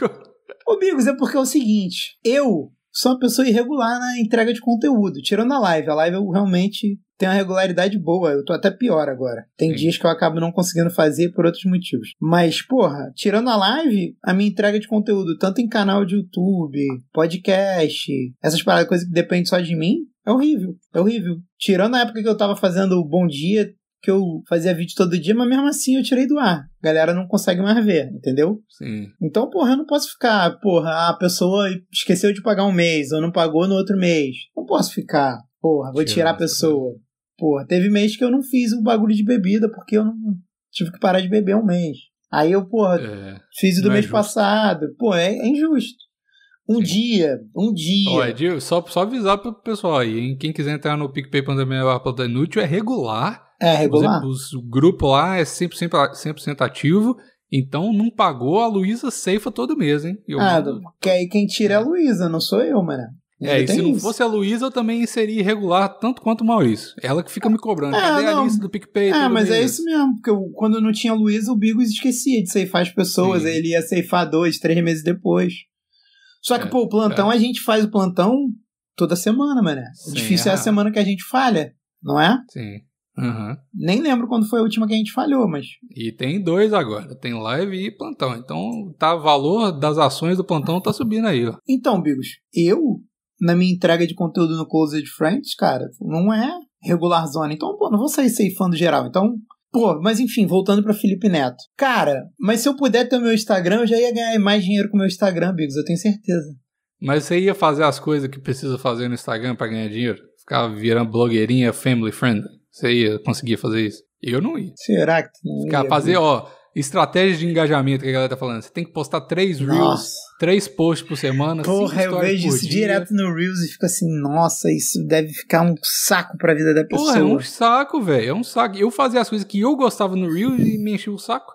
Ô, Bigos, é porque é o seguinte. Eu sou uma pessoa irregular na entrega de conteúdo. Tirando a live. A live eu realmente tenho uma regularidade boa. Eu tô até pior agora. Tem Sim. dias que eu acabo não conseguindo fazer por outros motivos. Mas, porra, tirando a live, a minha entrega de conteúdo, tanto em canal de YouTube, podcast, essas paradas, coisas que dependem só de mim, é horrível. É horrível. Tirando a época que eu tava fazendo o Bom Dia, que eu fazia vídeo todo dia, mas mesmo assim eu tirei do ar. A galera não consegue mais ver, entendeu? Sim. Então, porra, eu não posso ficar, porra, a pessoa esqueceu de pagar um mês ou não pagou no outro mês. Não posso ficar, porra, vou Tirar tirar a pessoa. Porra, teve mês que eu não fiz o bagulho de bebida porque eu não tive que parar de beber um mês. Aí eu, porra, É. fiz o do é mês justo. passado. Pô, é, é injusto. Um Sim. dia, um dia. Ó, Edil, só, só avisar pro pessoal aí, hein? Quem quiser entrar no PicPay Pandemia Planta Inútil é regular. é regular. Os- O grupo lá é 100%, a- 100% ativo. Então não pagou a Luísa Ceifa todo mês, hein? Eu Ah, porque aí quem tira é a Luísa, não sou eu, mano. É, e se não isso. fosse a Luísa, eu também seria irregular tanto quanto o Maurício. Ela que fica me cobrando. Ah, Cadê a não. lista do PicPay? Ah, todo mas é mês? isso mesmo, porque eu- quando não tinha Luiz, o Bigos esquecia de ceifar as pessoas, Sim. ele ia ceifar dois, três meses depois. Só que, É, pô, o plantão, a gente faz o plantão toda semana, mané. O Sim, difícil é a é. semana que a gente falha, não é? Sim. Aham. Nem lembro quando foi a última que a gente falhou, mas. E tem dois agora. Tem live e plantão. Então tá, o valor das ações do plantão tá subindo aí, ó. Então, Bigos, eu, na minha entrega de conteúdo no Closed Friends, cara, não é regular zona. Então, pô, não vou sair ceifando geral. Então, pô, mas enfim, voltando pra Felipe Neto. Cara, mas se eu puder ter o meu Instagram, eu já ia ganhar mais dinheiro com o meu Instagram, Bigos, eu tenho certeza. Mas você ia fazer as coisas que precisa fazer no Instagram pra ganhar dinheiro? Ficar virando blogueirinha family friendly? Você ia conseguir fazer isso? Eu não ia. Será que tu não Ficar, ia, fazer, ó, estratégia de engajamento que a galera tá falando. Você tem que postar três reels, Nossa. três posts por semana, Porra, eu vejo isso dia. direto no Reels e fico assim, nossa, isso deve ficar um saco pra vida da pessoa. Porra, é um saco, velho. É um saco. Eu fazia as coisas que eu gostava no Reels e me enchia o saco.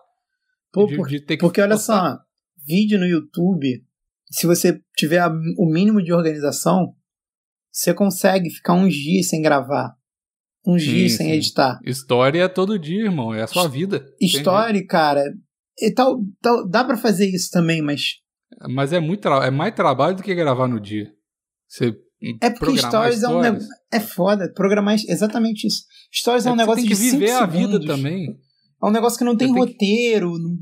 Pô, de- por- de Porque olha só, vídeo no YouTube, se você tiver o mínimo de organização, você consegue ficar uns dias sem gravar. Uns Sim, dias sem sim. editar. História é todo dia, irmão. É a sua vida. Story, cara, e tal, tal, dá pra fazer isso também, mas Mas é, muito é mais trabalho do que gravar no dia. Você é porque programar stories é um stories. negócio. É foda, programar exatamente isso. Stories é, um que você negócio tem que de viver a vida segundos. também. É um negócio que não tem que- roteiro. não-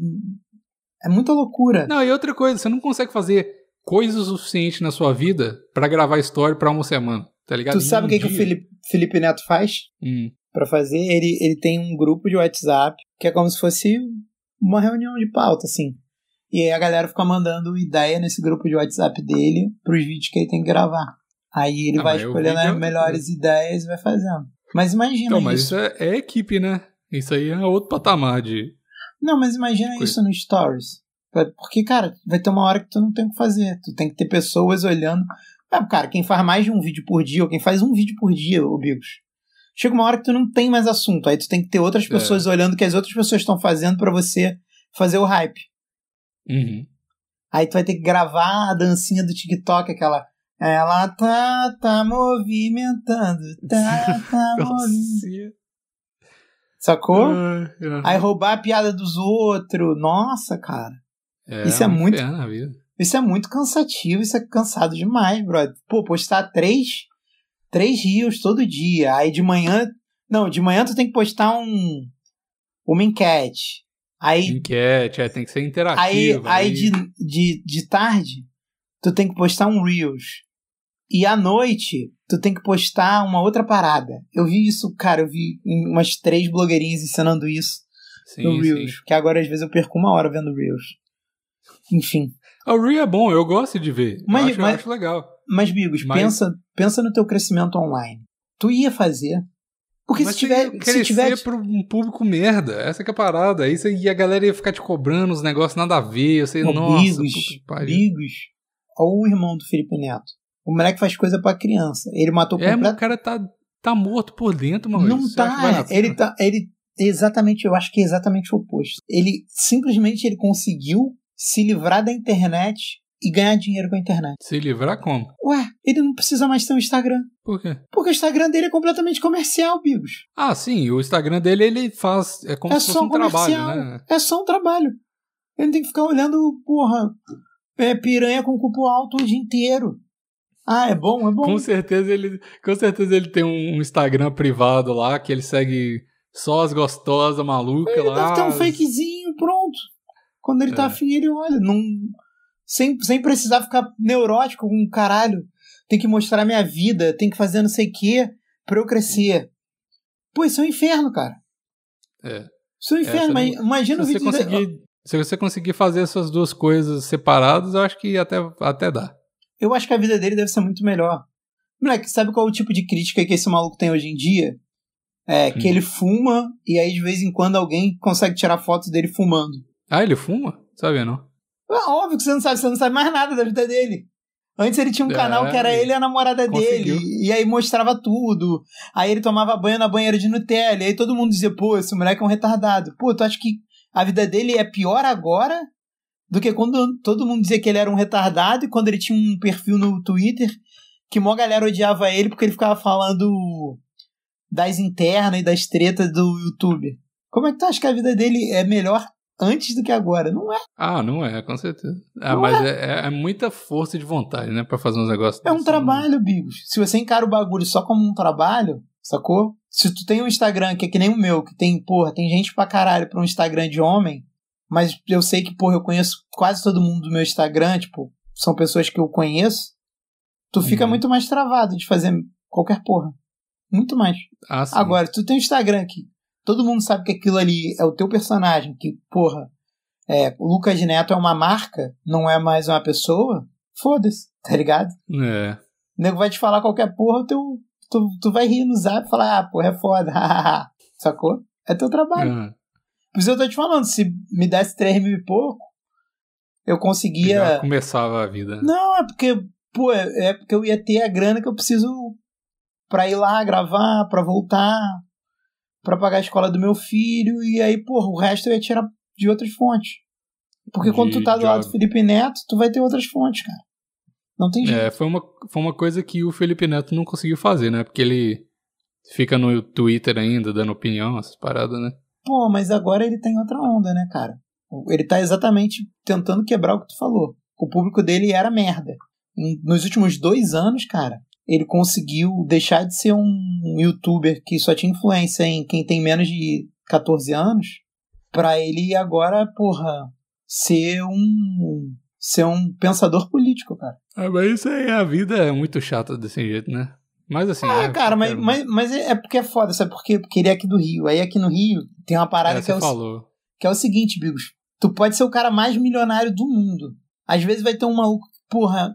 É muita loucura. Não, e outra coisa, você não consegue fazer coisas o suficiente na sua vida pra gravar story pra uma semana. Tá ligado? Tu sabe o que, que o. Felipe, Felipe Neto faz Hum. pra fazer? Ele, ele tem um grupo de WhatsApp que é como se fosse uma reunião de pauta, assim. E aí a galera fica mandando ideia nesse grupo de WhatsApp dele pros vídeos que ele tem que gravar. Aí ele Ah, vai o escolhendo é as melhores ideias e vai fazendo. Mas imagina Então, mas isso. isso é, é equipe, né? Isso aí é outro patamar de. Não, mas imagina Coisa. isso no Stories. Porque, cara, vai ter uma hora que tu não tem o que fazer. Tu tem que ter pessoas olhando. Ah, cara, quem faz mais de um vídeo por dia, ou quem faz um vídeo por dia, ô Bigos. Chega uma hora que tu não tem mais assunto. Aí tu tem que ter outras É. pessoas olhando o que as outras pessoas estão fazendo pra você fazer o hype. Uhum. Aí tu vai ter que gravar a dancinha do TikTok, aquela. Ela tá, tá movimentando. Tá, tá movimentando. Sacou? Ah, ah. Aí roubar a piada dos outros. Nossa, cara. isso é muito- inferno na vida. Isso é muito cansativo, isso é cansado demais, brother. Pô, postar três, três rios todo dia. Aí de manhã. Não, de manhã tu tem que postar um. Uma enquete. Aí, Enquete, é, tem que ser aí, interativo. aí de, de, de tarde, tu tem que postar um Reels. E à noite, tu tem que postar uma outra parada. Eu vi isso, cara, eu vi umas três blogueirinhas ensinando isso sim, no sim. Reels. Que agora às vezes eu perco uma hora vendo Reels. Enfim. O Reel é bom, eu gosto de ver. Mas- eu acho, eu mas- acho legal. Mas, Bigos, Mas- pensa, pensa no teu crescimento online. Tu ia fazer. Porque Mas se tiver. você ia Se crescer tiver pro um público merda. Essa que é a parada. Aí você, e a galera ia ficar te cobrando os negócios nada a ver. Você, Ô, nossa, Bigos. Bigos, olha o irmão do Felipe Neto. O moleque faz coisa pra criança. Ele matou É, mas o cara tá, tá morto por dentro, mano. Não Você a tá. Ele tá. Ele. Exatamente, eu acho que é exatamente o oposto. Ele simplesmente ele conseguiu se livrar da internet e ganhar dinheiro com a internet. Se livrar como? Ué, ele não precisa mais ter um Instagram. Por quê? Porque o Instagram dele é completamente comercial, Bigos. Ah, sim, o Instagram dele ele faz. É como é se só fosse um trabalho, né? É só um trabalho. Ele não tem que ficar olhando, porra, é, piranha com cupo alto o dia inteiro. Ah, é bom, é bom. Com certeza ele, com certeza ele tem um Instagram privado lá que ele segue só as gostosas malucas Ele lá. deve ter um fakezinho. Quando ele tá É. afim, ele olha. Não, sem, sem precisar ficar neurótico com um caralho. Tem que mostrar minha vida, tem que fazer não sei o quê pra eu crescer. Pô, isso é um inferno, cara. É. Isso é um É, inferno, imagina o Se você, vídeo... de- conseguir, se você conseguir fazer essas duas coisas separadas, eu acho que até, até dá. Eu acho que a vida dele deve ser muito melhor. Moleque, sabe qual é o tipo de crítica que esse maluco tem hoje em dia? É que Hum. ele fuma e aí de vez em quando alguém consegue tirar fotos dele fumando. Ah, ele fuma? Sabia não? É óbvio que você não sabe, você não sabe mais nada da vida dele. Antes ele tinha um É, canal que era ele e a namorada conseguiu. dele. E aí mostrava tudo. Aí ele tomava banho na banheira de Nutella. E aí todo mundo dizia, pô, esse moleque é um retardado. Pô, tu acha que a vida dele é pior agora do que quando todo mundo dizia que ele era um retardado e quando ele tinha um perfil no Twitter que mó galera odiava ele porque ele ficava falando das internas e das tretas do YouTube. Como é que tu acha que a vida dele é melhor antes do que agora? Não é. Ah, não é, com certeza. Ah, Não mas é. é muita força de vontade, né? Pra fazer uns negócios. É um desses. trabalho, Bigos. Se você encara o bagulho só como um trabalho, sacou? Se tu tem um Instagram que é que nem o meu, que tem, porra, tem gente pra caralho pra um Instagram de homem, mas eu sei que, porra, eu conheço quase todo mundo do meu Instagram, tipo, são pessoas que eu conheço, tu fica Uhum. muito mais travado de fazer qualquer porra. Muito mais. Ah, sim. Agora, se tu tem um Instagram que todo mundo sabe que aquilo ali é o teu personagem, que, porra, é, o Lucas Neto é uma marca, não é mais uma pessoa, foda-se, tá ligado? É. O nego vai te falar qualquer porra, teu, tu, tu vai rir no zap e falar, ah, porra, é foda, sacou? É teu trabalho. Ah, Por isso eu tô te falando, se me desse 3 mil e pouco, eu Já conseguia. começava a vida. Não, é porque, pô, é porque eu ia ter a grana que eu preciso pra ir lá gravar, pra voltar, pra pagar a escola do meu filho, e aí, porra, o resto eu ia tirar de outras fontes. Porque quando tu De tá do lado do. Felipe Neto, tu vai ter outras fontes, cara. Não tem jeito. É, foi uma, foi uma coisa que o Felipe Neto não conseguiu fazer, né? Porque ele fica no Twitter ainda, dando opinião, essas paradas, né? Pô, mas agora ele tem outra onda, né, cara? Ele tá exatamente tentando quebrar o que tu falou. O público dele era merda. Nos últimos dois anos, cara, ele conseguiu deixar de ser um youtuber que só tinha influência em quem tem menos de 14 anos, pra ele agora, porra, ser um ser um pensador político, cara. Ah, mas isso aí, a vida é muito chata desse jeito, né? Mas assim. Ah, é, cara, mas, quero- mas, mas é porque é foda, sabe por quê? Porque ele é aqui do Rio. Aí aqui no Rio tem uma parada É, que, é o, falou. que é o seguinte, Bigos. Tu pode ser o cara mais milionário do mundo. Às vezes vai ter um maluco que, porra,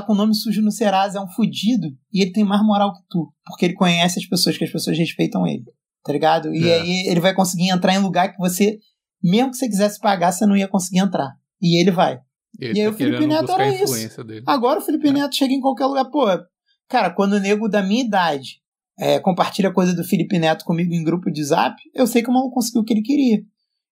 tá com o nome sujo no Serasa, é um fudido, e ele tem mais moral que tu. Porque ele conhece as pessoas, que as pessoas respeitam ele. Tá ligado? E É. aí ele vai conseguir entrar em lugar que você, mesmo que você quisesse pagar, você não ia conseguir entrar. E ele vai. Ele E aí tá o Felipe Neto era isso. dele. Agora o Felipe Neto chega em qualquer lugar. Pô, cara, quando o nego da minha idade é, compartilha coisa do Felipe Neto comigo em grupo de zap, eu sei que o maluco conseguiu o que ele queria.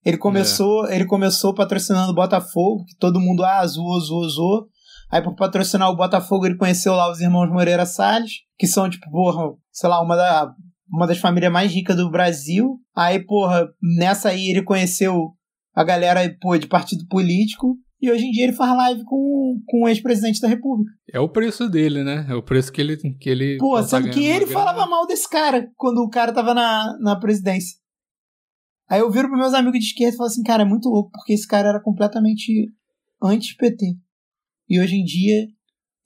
Ele começou, ele começou patrocinando o Botafogo, que todo mundo ah, zoou, zoou, zoou. Aí, por patrocinar o Botafogo, ele conheceu lá os irmãos Moreira Salles, que são, tipo, porra, sei lá, uma, da, uma das famílias mais ricas do Brasil. Aí, porra, nessa aí ele conheceu a galera, pô, de partido político. E hoje em dia ele faz live com, com o ex-presidente da República. É o preço dele, né? É o preço que ele. Que ele Pô, tá sendo que ele falava mal desse cara quando o cara tava na, na presidência. Aí eu viro pros meus amigos de esquerda e falo assim, cara, é muito louco, porque esse cara era completamente anti-PT. E hoje em dia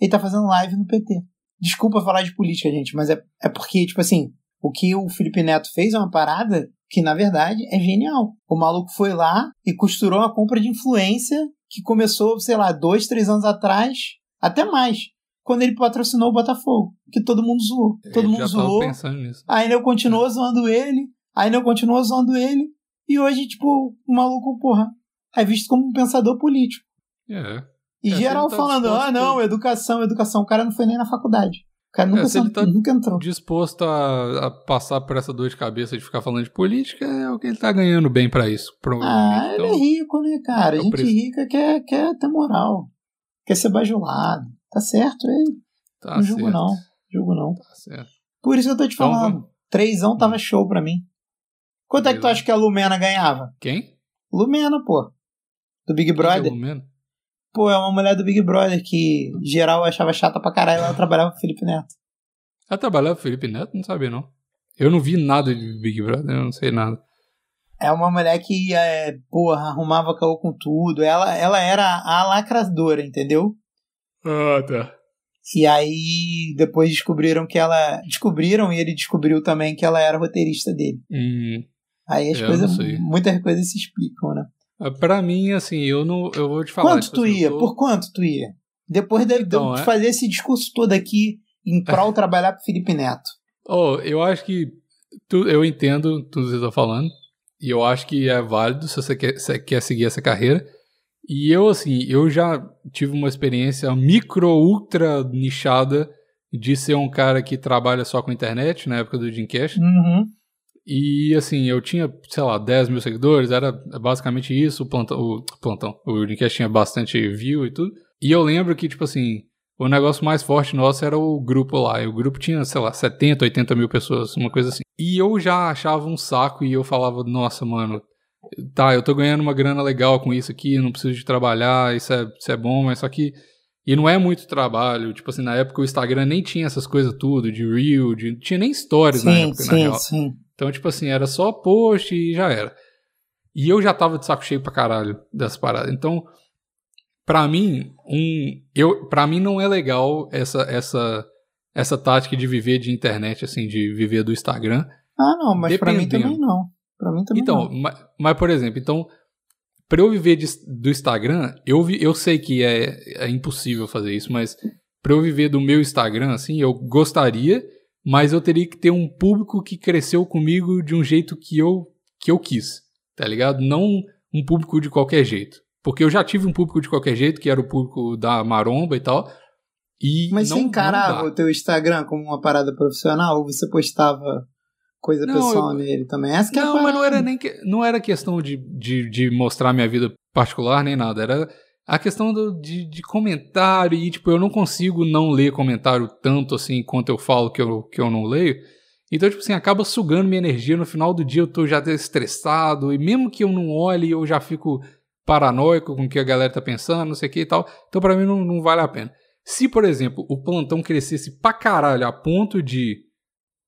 ele tá fazendo live no PT. Desculpa falar de política, gente, mas é, é porque, tipo assim, o que o Felipe Neto fez é uma parada que, na verdade, é genial. O maluco foi lá e costurou uma compra de influência que começou, sei lá, dois, três anos atrás, até mais, quando ele patrocinou o Botafogo, que todo mundo zoou. Todo Ele mundo já zoou. pensando nisso. Ainda eu continuou zoando ele, ainda eu continuou zoando ele, e hoje, tipo, o maluco, porra, é visto como um pensador político. É. E É, geral tá falando, ah, não, educação, educação. O cara não foi nem na faculdade. O cara nunca, É, se ele tá- nunca entrou. Disposto a, a passar por essa dor de cabeça de ficar falando de política, é o que ele tá ganhando bem pra isso. Ah, ele é Então, rico, né, cara? é Gente preço. rica quer, quer ter moral. Quer ser bajulado. Tá certo, ele. tá não julgo certo. não. Julgo não. Tá certo. Por isso que eu tô te Então, falando. Trêsão tava show pra mim. Quanto é que tu Beleza. acha que a Lumena ganhava? Quem? Lumena, pô. Do Big Quem é Brother. o Lumena? Pô, é uma mulher do Big Brother que geral achava chata pra caralho. Ela trabalhava com o Felipe Neto. Ela trabalhava com o Felipe Neto? Não sabia, não. Eu não vi nada de Big Brother, eu não sei nada. É uma mulher que, é, porra, arrumava caô com tudo. Ela, ela era a lacradora, entendeu? Ah, tá. E aí depois descobriram que ela. Descobriram e ele descobriu também que ela era roteirista dele. Hum, Aí as Eu coisas. Muitas coisas se explicam, né? Ah, pra mim, assim, eu não. Eu vou te falar. quanto tipo tu assim, ia? tô- Por quanto tu ia? Depois de, de Então, eu é. fazer esse discurso todo aqui em prol trabalhar pro Felipe Neto. Oh, eu acho que tu- eu entendo tudo que você tá falando. E eu acho que é válido se você quer, se quer seguir essa carreira. E eu, assim, eu já tive uma experiência micro, ultra nichada de ser um cara que trabalha só com internet, na época do Dreamcast. Uhum. E, assim, eu tinha, sei lá, 10 mil seguidores, era basicamente isso, o plantão, o plantão, o Dreamcast tinha bastante view e tudo. E eu lembro que, tipo assim, o negócio mais forte nosso era o grupo lá. E o grupo tinha, sei lá, 70, 80 mil pessoas, uma coisa assim. E eu já achava um saco e eu falava, nossa, mano, tá, eu tô ganhando uma grana legal com isso aqui, não preciso de trabalhar, isso é, isso é bom, mas só que. E não é muito trabalho. Tipo assim, na época o Instagram nem tinha essas coisas tudo, de Reel, de, não tinha nem stories na Sim, época, na sim, real. sim. Então, tipo assim, era só post e já era. E eu já tava de saco cheio pra caralho dessa parada. Então, pra mim, um, eu, pra mim não é legal essa, essa, essa tática de viver de internet, assim, de viver do Instagram. Ah, não, mas pra mim também não. Pra mim também Então, não. mas, mas, por exemplo, então, pra eu viver de- do Instagram, eu, vi- eu sei que é, é impossível fazer isso, mas pra eu viver do meu Instagram, assim, eu gostaria, mas eu teria que ter um público que cresceu comigo de um jeito que eu, que eu quis, tá ligado? Não um público de qualquer jeito. Porque eu já tive um público de qualquer jeito, que era o público da maromba e tal. E Mas não, você encarava o teu Instagram como uma parada profissional ou você postava coisa Não, pessoal eu- nele também? Essa que é Não, mas não era nem que, não era questão de, de, de mostrar minha vida particular nem nada. Era a questão do, de, de comentário e, tipo, eu não consigo não ler comentário tanto assim quanto eu falo que eu, que eu não leio. Então, tipo assim, acaba sugando minha energia. No final do dia eu tô já estressado e mesmo que eu não olhe, eu já fico paranoico com o que a galera tá pensando, não sei o que e tal. Então, pra mim, não, não vale a pena. Se, por exemplo, o plantão crescesse pra caralho a ponto de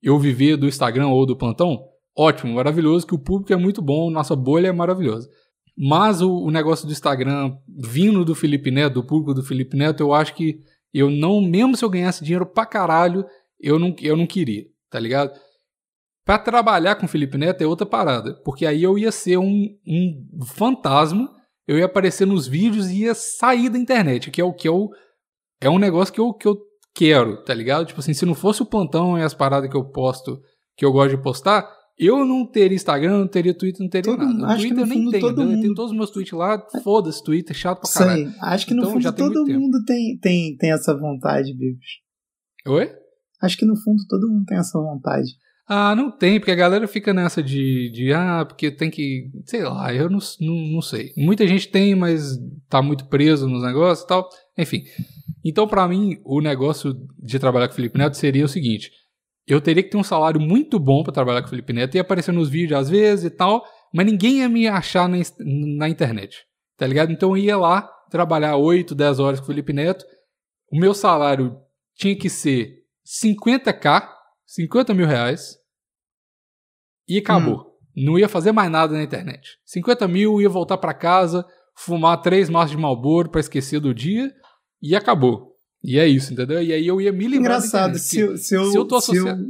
eu viver do Instagram ou do plantão, ótimo, maravilhoso, que o público é muito bom, nossa bolha é maravilhosa. Mas o, o negócio do Instagram vindo do Felipe Neto, do público do Felipe Neto, eu acho que eu não, mesmo se eu ganhasse dinheiro pra caralho, eu não, eu não queria, tá ligado? Pra trabalhar com o Felipe Neto é outra parada, porque aí eu ia ser um, um fantasma, eu ia aparecer nos vídeos e ia sair da internet, que é o que eu. É um negócio que eu, que eu quero, tá ligado? Tipo assim, se não fosse o plantão e as paradas que eu posto, que eu gosto de postar, eu não teria Instagram, não teria Twitter, não teria Todo- nada. Acho que Twitter eu no nem fundo tenho, todo eu tenho mundo- todos os meus tweets lá, foda-se, Twitter, chato pra caralho. Sei. Acho que no Então, fundo já todo mundo tem, tem, tem essa vontade, Bigos. Oi? Acho que no fundo todo mundo tem essa vontade. Ah, não tem, porque a galera fica nessa de, de ah, porque tem que, sei lá, eu não, não, não sei. Muita gente tem, mas tá muito preso nos negócios e tal. Enfim. Então, pra mim, o negócio de trabalhar com o Felipe Neto seria o seguinte: eu teria que ter um salário muito bom pra trabalhar com o Felipe Neto, ia aparecer nos vídeos às vezes e tal, mas ninguém ia me achar na, na internet, tá ligado? Então eu ia lá trabalhar 8, 10 horas com o Felipe Neto, o meu salário tinha que ser 50k, 50 mil reais, e acabou. Não ia fazer mais nada na internet. 50 mil, ia voltar pra casa, fumar três maços de Malboro pra esquecer do dia, e acabou. E é isso, entendeu? E aí eu ia me livrar Engraçado, se, se, eu, se eu tô se, eu, associado-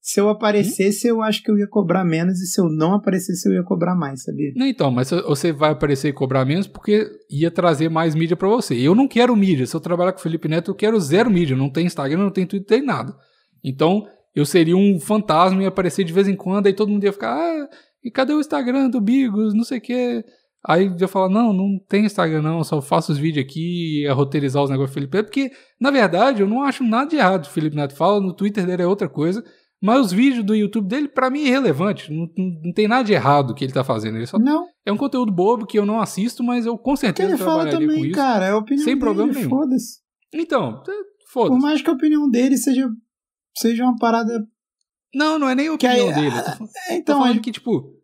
se eu aparecesse, eu acho que eu ia cobrar menos, e se eu não aparecesse, eu ia cobrar mais, sabia? Não, então, mas você vai aparecer e cobrar menos porque ia trazer mais mídia pra você. Eu não quero mídia. Se eu trabalhar com o Felipe Neto, eu quero zero mídia. Não tem Instagram, não tem Twitter, não tem nada. Então, eu seria um fantasma e ia aparecer de vez em quando, aí todo mundo ia ficar, ah, e cadê o Instagram do Bigos? Não sei o quê. Aí eu falar, não, não tem Instagram não, só faço os vídeos aqui, ia roteirizar os negócios do Felipe Neto, porque, na verdade, eu não acho nada de errado. O Felipe Neto fala, no Twitter dele é outra coisa, mas os vídeos do YouTube dele, pra mim, é irrelevante. Não, não, não tem nada de errado que ele tá fazendo. Ele só Não, é um conteúdo bobo que eu não assisto, mas eu com o que certeza ele fala também, isso. cara, é a opinião sem dele, problema nenhum. foda-se. Então, é, Por foda-se. mais que a opinião dele seja, seja uma parada... Não, não é nem a Que opinião dele. Eu tô, falando- É, tô então, falando é- que, tipo,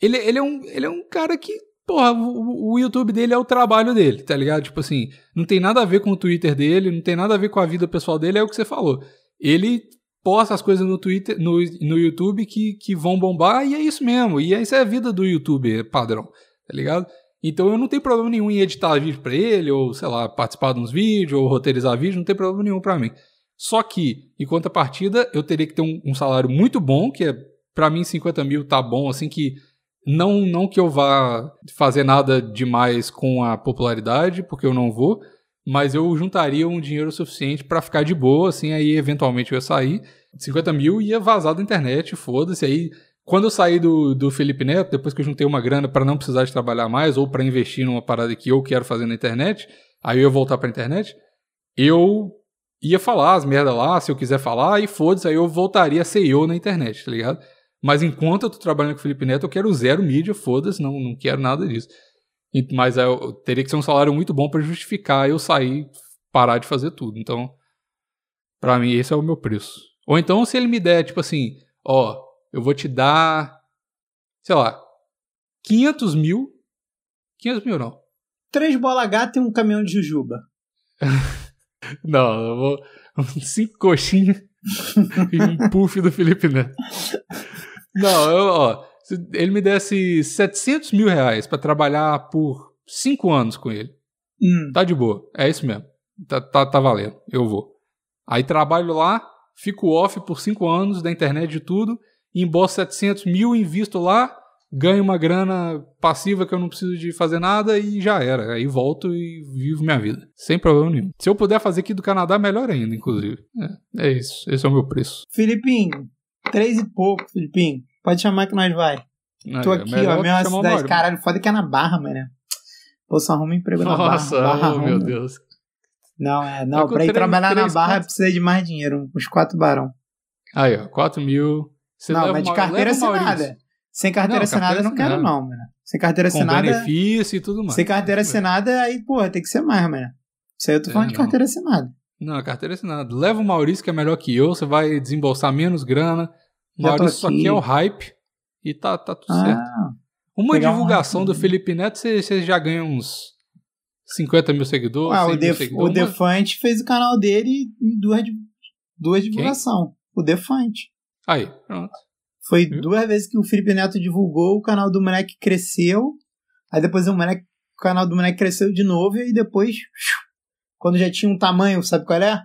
ele, ele, é um, ele é um cara que, porra, o, YouTube dele é o trabalho dele, tá ligado? Tipo assim, não tem nada a ver com o Twitter dele, não tem nada a ver com a vida pessoal dele, é o que você falou. Ele posta as coisas no Twitter, no, no YouTube que, que vão bombar e é isso mesmo. E essa é a vida do YouTube padrão, tá ligado? Então eu não tenho problema nenhum em editar vídeo pra ele, ou sei lá, participar de uns vídeos, ou roteirizar vídeo, não tem problema nenhum pra mim. Só que, em contrapartida, eu teria que ter um, um salário muito bom, que é, pra mim, 50 mil tá bom, assim, que não, não que eu vá fazer nada demais com a popularidade, porque eu não vou, mas eu juntaria um dinheiro suficiente pra ficar de boa, assim, aí eventualmente eu ia sair, 50 mil ia vazar da internet, foda-se, aí quando eu saí do, do Felipe Neto, depois que eu juntei uma grana pra não precisar de trabalhar mais, ou pra investir numa parada que eu quero fazer na internet, aí eu ia voltar pra internet, eu ia falar as merda lá, se eu quiser falar, e foda-se, aí eu voltaria a ser eu na internet, tá ligado? Mas enquanto eu tô trabalhando com o Felipe Neto, eu quero zero mídia, foda-se, não, não quero nada disso. E- Mas é, eu teria que ser um salário muito bom pra justificar eu sair, parar de fazer tudo. Então, pra mim, esse é o meu preço. Ou então, se ele me der, tipo assim, ó, eu vou te dar, sei lá, 500 mil. 500 mil não. Três bola gata e um caminhão de jujuba. Não, eu vou. Cinco coxinhas e um puff do Felipe Neto. Não, eu, ó. Se ele me desse 700 mil reais pra trabalhar por cinco anos com ele, Hum. tá de boa. É isso mesmo. Tá, tá, tá valendo. Eu vou. Aí trabalho lá, fico off por cinco anos da internet de tudo, embolso 700 mil, invisto lá, ganho uma grana passiva que eu não preciso de fazer nada e já era. Aí volto e vivo minha vida. Sem problema nenhum. Se eu puder fazer aqui do Canadá, melhor ainda, inclusive. É, é isso. Esse é o meu preço. Filipinho, três e pouco, Filipinho. Pode chamar que nós vai. Tô É, aqui, ó, mesma cidade. Caralho, foda que é na Barra, mano. Pô, só arruma emprego na Barra. Nossa, barra oh, meu. Deus. Não, é, não, Tá pra ir três- trabalhar na três, Barra quatro. precisa de mais dinheiro, uns quatro barão. Aí, ó, 4 mil. Você não, mas de carteira assinada. Sem carteira Não, assinada eu não carteira quero não, mano. Sem carteira Com assinada... benefício e tudo mais. Sem carteira assinada, aí, porra, tem que ser mais, mano. Isso aí eu tô É, falando de não. carteira assinada. Não, a carteira assinada. Leva o Maurício, que é melhor que eu, você vai desembolsar menos grana. O Maurício só aqui. quer o hype e tá, tá tudo certo. Ah, Uma pegar um divulgação hype, do? Felipe Neto, você, você já ganha uns 50 mil seguidores, 100 o, Def, seguidores. o Defante fez o canal dele em duas, duas divulgações. O Defante. Aí, pronto. Foi Viu? duas vezes que o Felipe Neto divulgou, o canal do moleque cresceu. Aí depois o, moleque, o canal do moleque cresceu de novo, e aí depois, quando já tinha um tamanho, sabe qual é?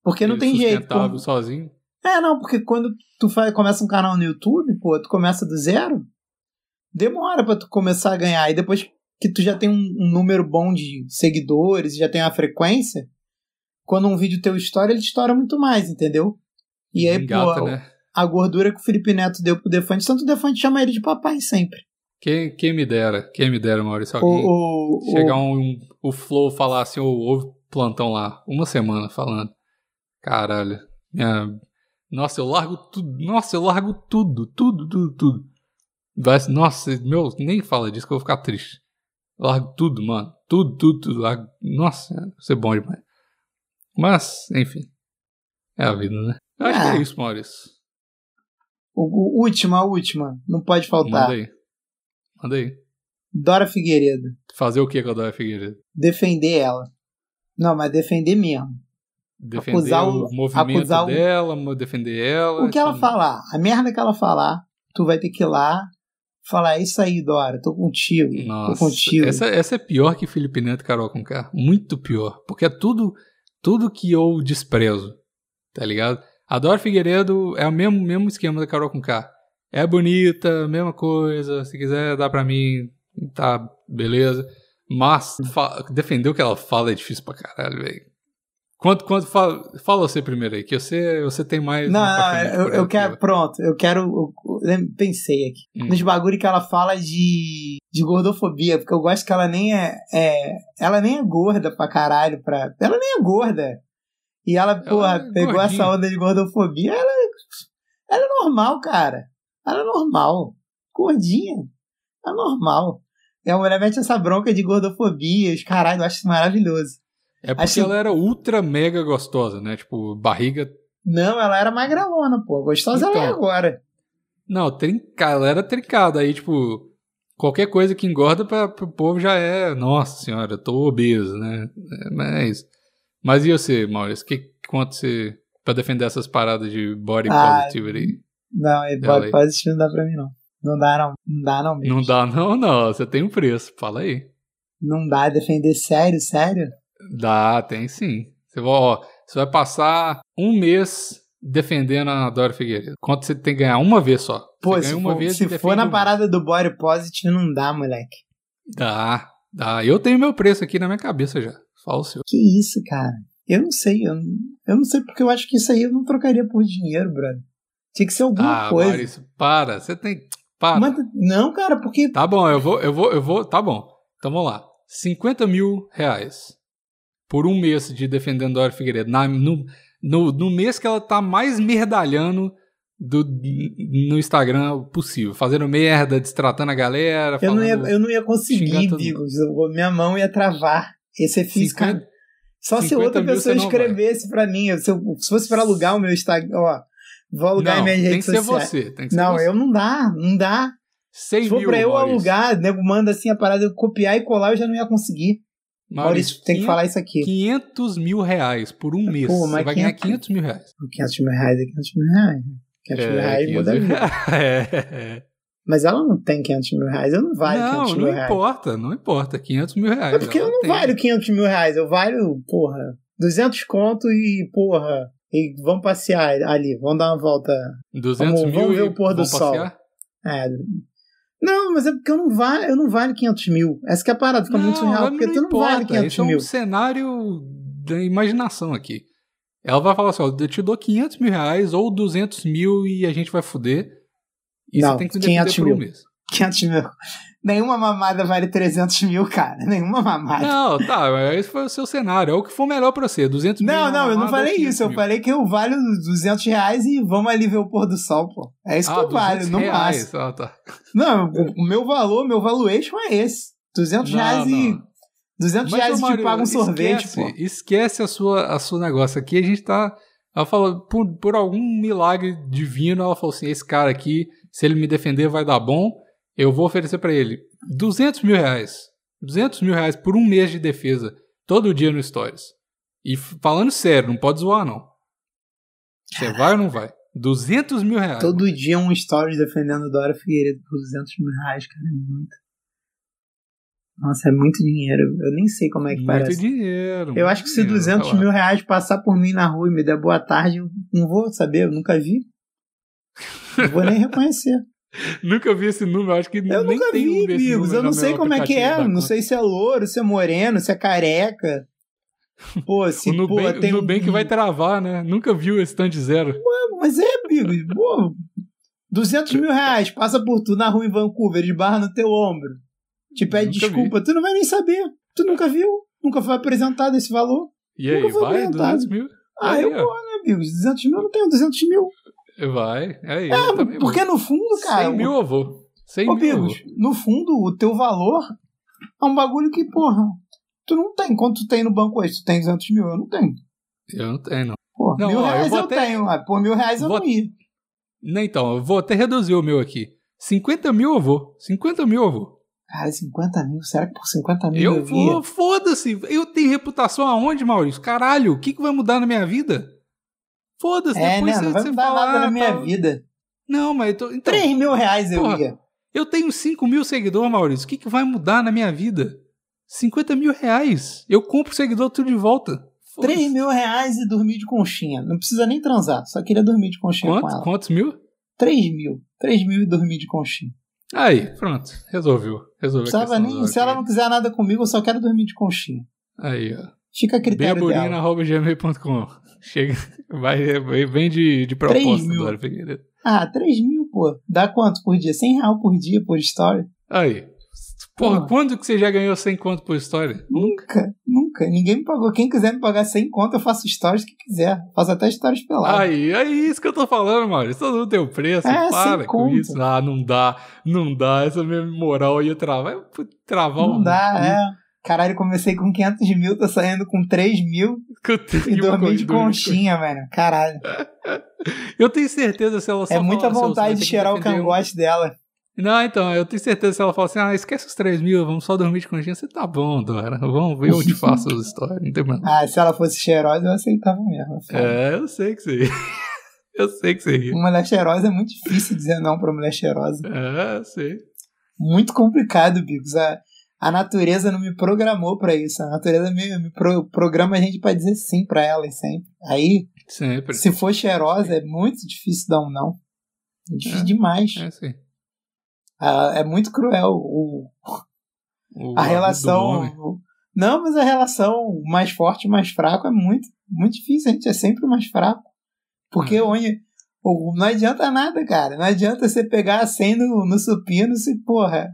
Porque não Ele tem jeito. Como... sozinho? É, não, porque quando tu faz, começa um canal no YouTube, pô, tu começa do zero, demora para tu começar a ganhar. E depois que tu já tem um, um, número bom de seguidores, já tem uma frequência, quando um vídeo teu estoura, ele estoura muito mais, entendeu? E aí, Engata, pô, né? a gordura que o Felipe Neto deu pro Defante, tanto o Defante chama ele de papai sempre. Quem, quem me dera, quem me dera, Maurício, alguém o, o, chegar o, um, o Flow falar assim, ou, ou plantão lá, uma semana falando. Caralho, minha... nossa, eu largo tudo, nossa, eu largo tudo, tudo, tudo, tudo. Vai, nossa, meu, nem fala disso que eu vou ficar triste. Eu largo tudo, mano, tudo, tudo, tudo. Largo... Nossa, isso é bom demais. Mas, enfim, é a vida, né? Eu acho ah. que é, é isso, Maurício. O, o, última, a última, não pode faltar. Manda aí. Manda aí. Dora Figueiredo. Fazer o que com a Dora Figueiredo? Defender ela. Não, mas defender mesmo. Defender acusar o, movimento acusar dela, o... defender ela. O que ela falar, a merda que ela falar, tu vai ter que ir lá falar, é isso aí, Dora, tô contigo, Nossa, tô contigo. Essa, essa é pior que Felipe Neto e Carol Conká, muito pior, porque é tudo, tudo que eu desprezo, tá ligado? A Dora Figueiredo é o mesmo, mesmo esquema da Carol Conká. É bonita, mesma coisa, se quiser dá pra mim, tá, beleza. Mas defender o que ela fala é difícil pra caralho, velho. Quanto, quanto fala, fala você primeiro aí, que você, você tem mais. Não, não eu, eu quero. Pronto, eu quero. Eu pensei aqui. Hum. Nos bagulho que ela fala de, de gordofobia, porque eu gosto que ela nem é, é. Ela nem é gorda pra caralho. Pra, ela nem é gorda. E ela, ela porra, é pegou gordinha. essa onda de gordofobia. Ela, é, ela é normal, cara. Ela é normal. Gordinha. É normal. É, e a mulher mete essa bronca de gordofobia, os caralho, eu acho isso maravilhoso. É porque acho... ela era ultra mega gostosa, né? Tipo, barriga. Não, ela era magrelona, pô. Gostosa então... ela é então. agora. Não, trinca... ela era trincada. Aí, tipo, qualquer coisa que engorda para o povo já é, nossa senhora, Eu tô obeso, né? É, mas, é mas e você, Maurício? Que quanto você para defender essas paradas de body ah, aí? Não, body positive não dá para mim não. Não dá não, não dá não mesmo. Não dá não, não. Você tem um preço, fala aí. Não dá defender sério, sério? Dá, tem sim. Você vai, ó, você vai passar um mês defendendo a Dora Figueiredo. Quanto você tem que ganhar? Uma vez só. Pô, se, for, vez, se for, na parada do body positive, não dá, moleque. Dá, dá. Eu tenho meu preço aqui na minha cabeça já. Fala o seu. Que isso, cara. Eu não sei. Eu não, eu não sei porque eu acho que isso aí eu não trocaria por dinheiro, brother. Tinha que ser alguma ah, coisa. isso para. Você tem... Para. Mas, não, cara, porque. Tá bom, eu vou, eu vou, eu vou. Tá bom. Então vamos lá. 50 mil reais por um mês de defendendo Dora Figueiredo. Na, no, no, no mês que ela tá mais merdalhando do, no Instagram possível, fazendo merda, destratando a galera. Eu, falando, não, ia, eu não ia conseguir, Bigos. Minha mão ia travar. Esse é físico. 50, Só 50 se outra pessoa escrevesse para mim. Se, eu, se fosse para alugar o meu Instagram. Ó, Vou alugar não, em minhas redes. Tem que ser você. Não, eu não dá, não dá. 100 Se for mil, pra eu Maurício. alugar, nego manda assim a parada, eu copiar e colar, eu já não ia conseguir. Maurício, Maurício tem que falar isso aqui. 500 mil reais por um mês. Pô, você vai 500, ganhar 500 mil reais. 500 mil reais é 500 mil reais. 500 mil é, reais muda a vida. É. Mas ela não tem 500 mil reais, eu não vale não, 500 mil não reais. Não, não importa, não importa. 500 mil reais. É porque eu não tem. valho 500 mil reais, eu valho, porra, 200 conto e, porra, e vão passear ali, vão dar uma volta. 200 vamos, mil vamos ver o pôr do sol. Passear? É. Não, mas é porque eu não, va eu não vale 500 mil. Essa que é a parada, fica não, muito surreal, porque tu não importa. vale 500 Esse mil. é um cenário da imaginação aqui. Ela vai falar assim, ó, eu te dou 500 mil reais ou 200 mil e a gente vai fuder. E não, você tem que defender mil. Um mês. 500 mil. Nenhuma mamada vale 300 mil, cara. Nenhuma mamada. Não, tá, é, esse foi o seu cenário. É o que for melhor pra você. 200 não, mil. Não, não, eu não falei isso. Mil. Eu falei que eu valho 200 reais e vamos ali ver o pôr do sol, pô. É isso ah, que eu valho, não reais. máximo. Ah, tá. Não, o meu valor, meu valuation é esse. 200 não, reais não. e. 200 Mas, reais e te paga um sorvete, pô. Esquece a sua, a sua negócio aqui. A gente tá. Ela falou, por, por algum milagre divino, ela falou assim: esse cara aqui, se ele me defender, vai dar bom. Eu vou oferecer para ele 200 mil reais. 200 mil reais por um mês de defesa, todo dia no Stories. E falando sério, não pode zoar, não. Você vai ou não vai? 200 mil reais. Todo dia um Stories defendendo Dora Figueiredo por 200 mil reais, cara, é muito. Nossa, é muito dinheiro. Eu nem sei como é que muito parece. Muito dinheiro. Eu acho que se 200 mil reais passar por mim na rua e me der boa tarde, eu não vou saber, eu nunca vi. Não vou nem reconhecer. Nunca vi esse número, acho que Eu nem nunca tem vi, um desses amigos. Eu não sei como é que é. Não sei se é louro, se é moreno, se é careca. Pô, se O pô, Nubank, tem o um- Nubank vai travar, né? Nunca viu esse de zero. Mas é, amigos. Pô, 200 mil reais, passa por tu na rua em Vancouver, de barra no teu ombro. Te pede Nunca desculpa, tu não vai nem saber. Tu nunca viu, nunca foi apresentado esse valor. E aí, vai? apresentado. 200 mil? Ah, Aí, eu ó. vou, né, amigos? 200 mil eu não tenho 200 mil. Vai. Aí, eu também É, porque no fundo, cara. 100 mil eu vou. 100 Ô, mil eu. Bigos, no fundo, o teu valor é um bagulho que, porra, tu não tem. Quanto tu tem no banco hoje? Tu tem 200 mil? Eu não tenho. Eu não tenho, não. Pô, Não, mil ó, eu reais eu, vou até- tenho. ah, Por mil reais eu Vou- não ia. Não, Então, eu vou até reduzir o meu aqui. 50 mil eu vou. 50 mil eu vou. Cara, 50 mil? Será que por 50 mil eu, Eu vou, foda-se. Eu tenho reputação aonde, Maurício? Caralho, o que, que vai mudar na minha vida? Foda-se, É, depois né? você, Não vai mudar fala, nada na ah, minha tal. vida. Não, mas eu tô, então, 3 mil reais eu Porra, ia. eu tenho 5 mil seguidores, Maurício. O que, que vai mudar na minha vida? 50 mil reais. Eu compro seguidor tudo de volta. Foda-se. 3 mil reais e dormir de conchinha. Não precisa nem transar. Só queria dormir de conchinha com Quantos, ela. quantos mil? 3 mil. 3 mil e dormir de conchinha. Aí, pronto. Resolveu. Resolveu. Precisava nem, se ela não quiser nada comigo, eu só quero dormir de conchinha. Aí, ó. Fica a critério Chega, vai, vai, vem de, de Três proposta. Dora Figueiredo. Ah, 3 mil, pô. Dá quanto por dia? 100 reais por dia por história? Aí. Porra, Porra. quando que você já ganhou 100 conto por história? Nunca, nunca. Ninguém me pagou. Quem quiser me pagar 100 conto, eu faço stories que quiser. Faço até stories peladas. Aí, é isso que eu tô falando, Maurício. Todo mundo tem o preço. É, para com conta. isso. Ah, não dá. Não dá. Essa minha moral ia travar. Travar Não um- dá, é. Caralho, comecei com 500 mil, tô saindo com 3 mil e dormi de conchinha, velho. Caralho. Eu tenho certeza se ela só É muita falar, "Seu, você vai vontade de cheirar o defender um cangote dela. Não, então, eu tenho certeza se ela falar assim, ah, esquece os 3 mil, vamos só dormir de conchinha, você tá bom, Dora. Vamos ver, eu te faço as histórias, não tem problema. Ah, se ela fosse cheirosa, eu aceitava mesmo. É, eu sei que você Eu sei que você ri. Uma mulher cheirosa é muito difícil dizer não pra mulher cheirosa. É, eu sei. Muito complicado, Bigos. A, a natureza não me programou pra isso. A natureza me, me pro- programa a gente pra dizer sim pra ela sempre. Aí, Sempre. se for cheirosa, é muito difícil dar um não. É difícil É. demais. É. Ah, é muito cruel o, O- a relação. homem. Não, mas a relação mais forte e mais fraco é muito, muito difícil. A gente é sempre mais fraco. Porque Hum. onde. o- Não adianta nada, cara. Não adianta você pegar 100 no, no supino se, porra.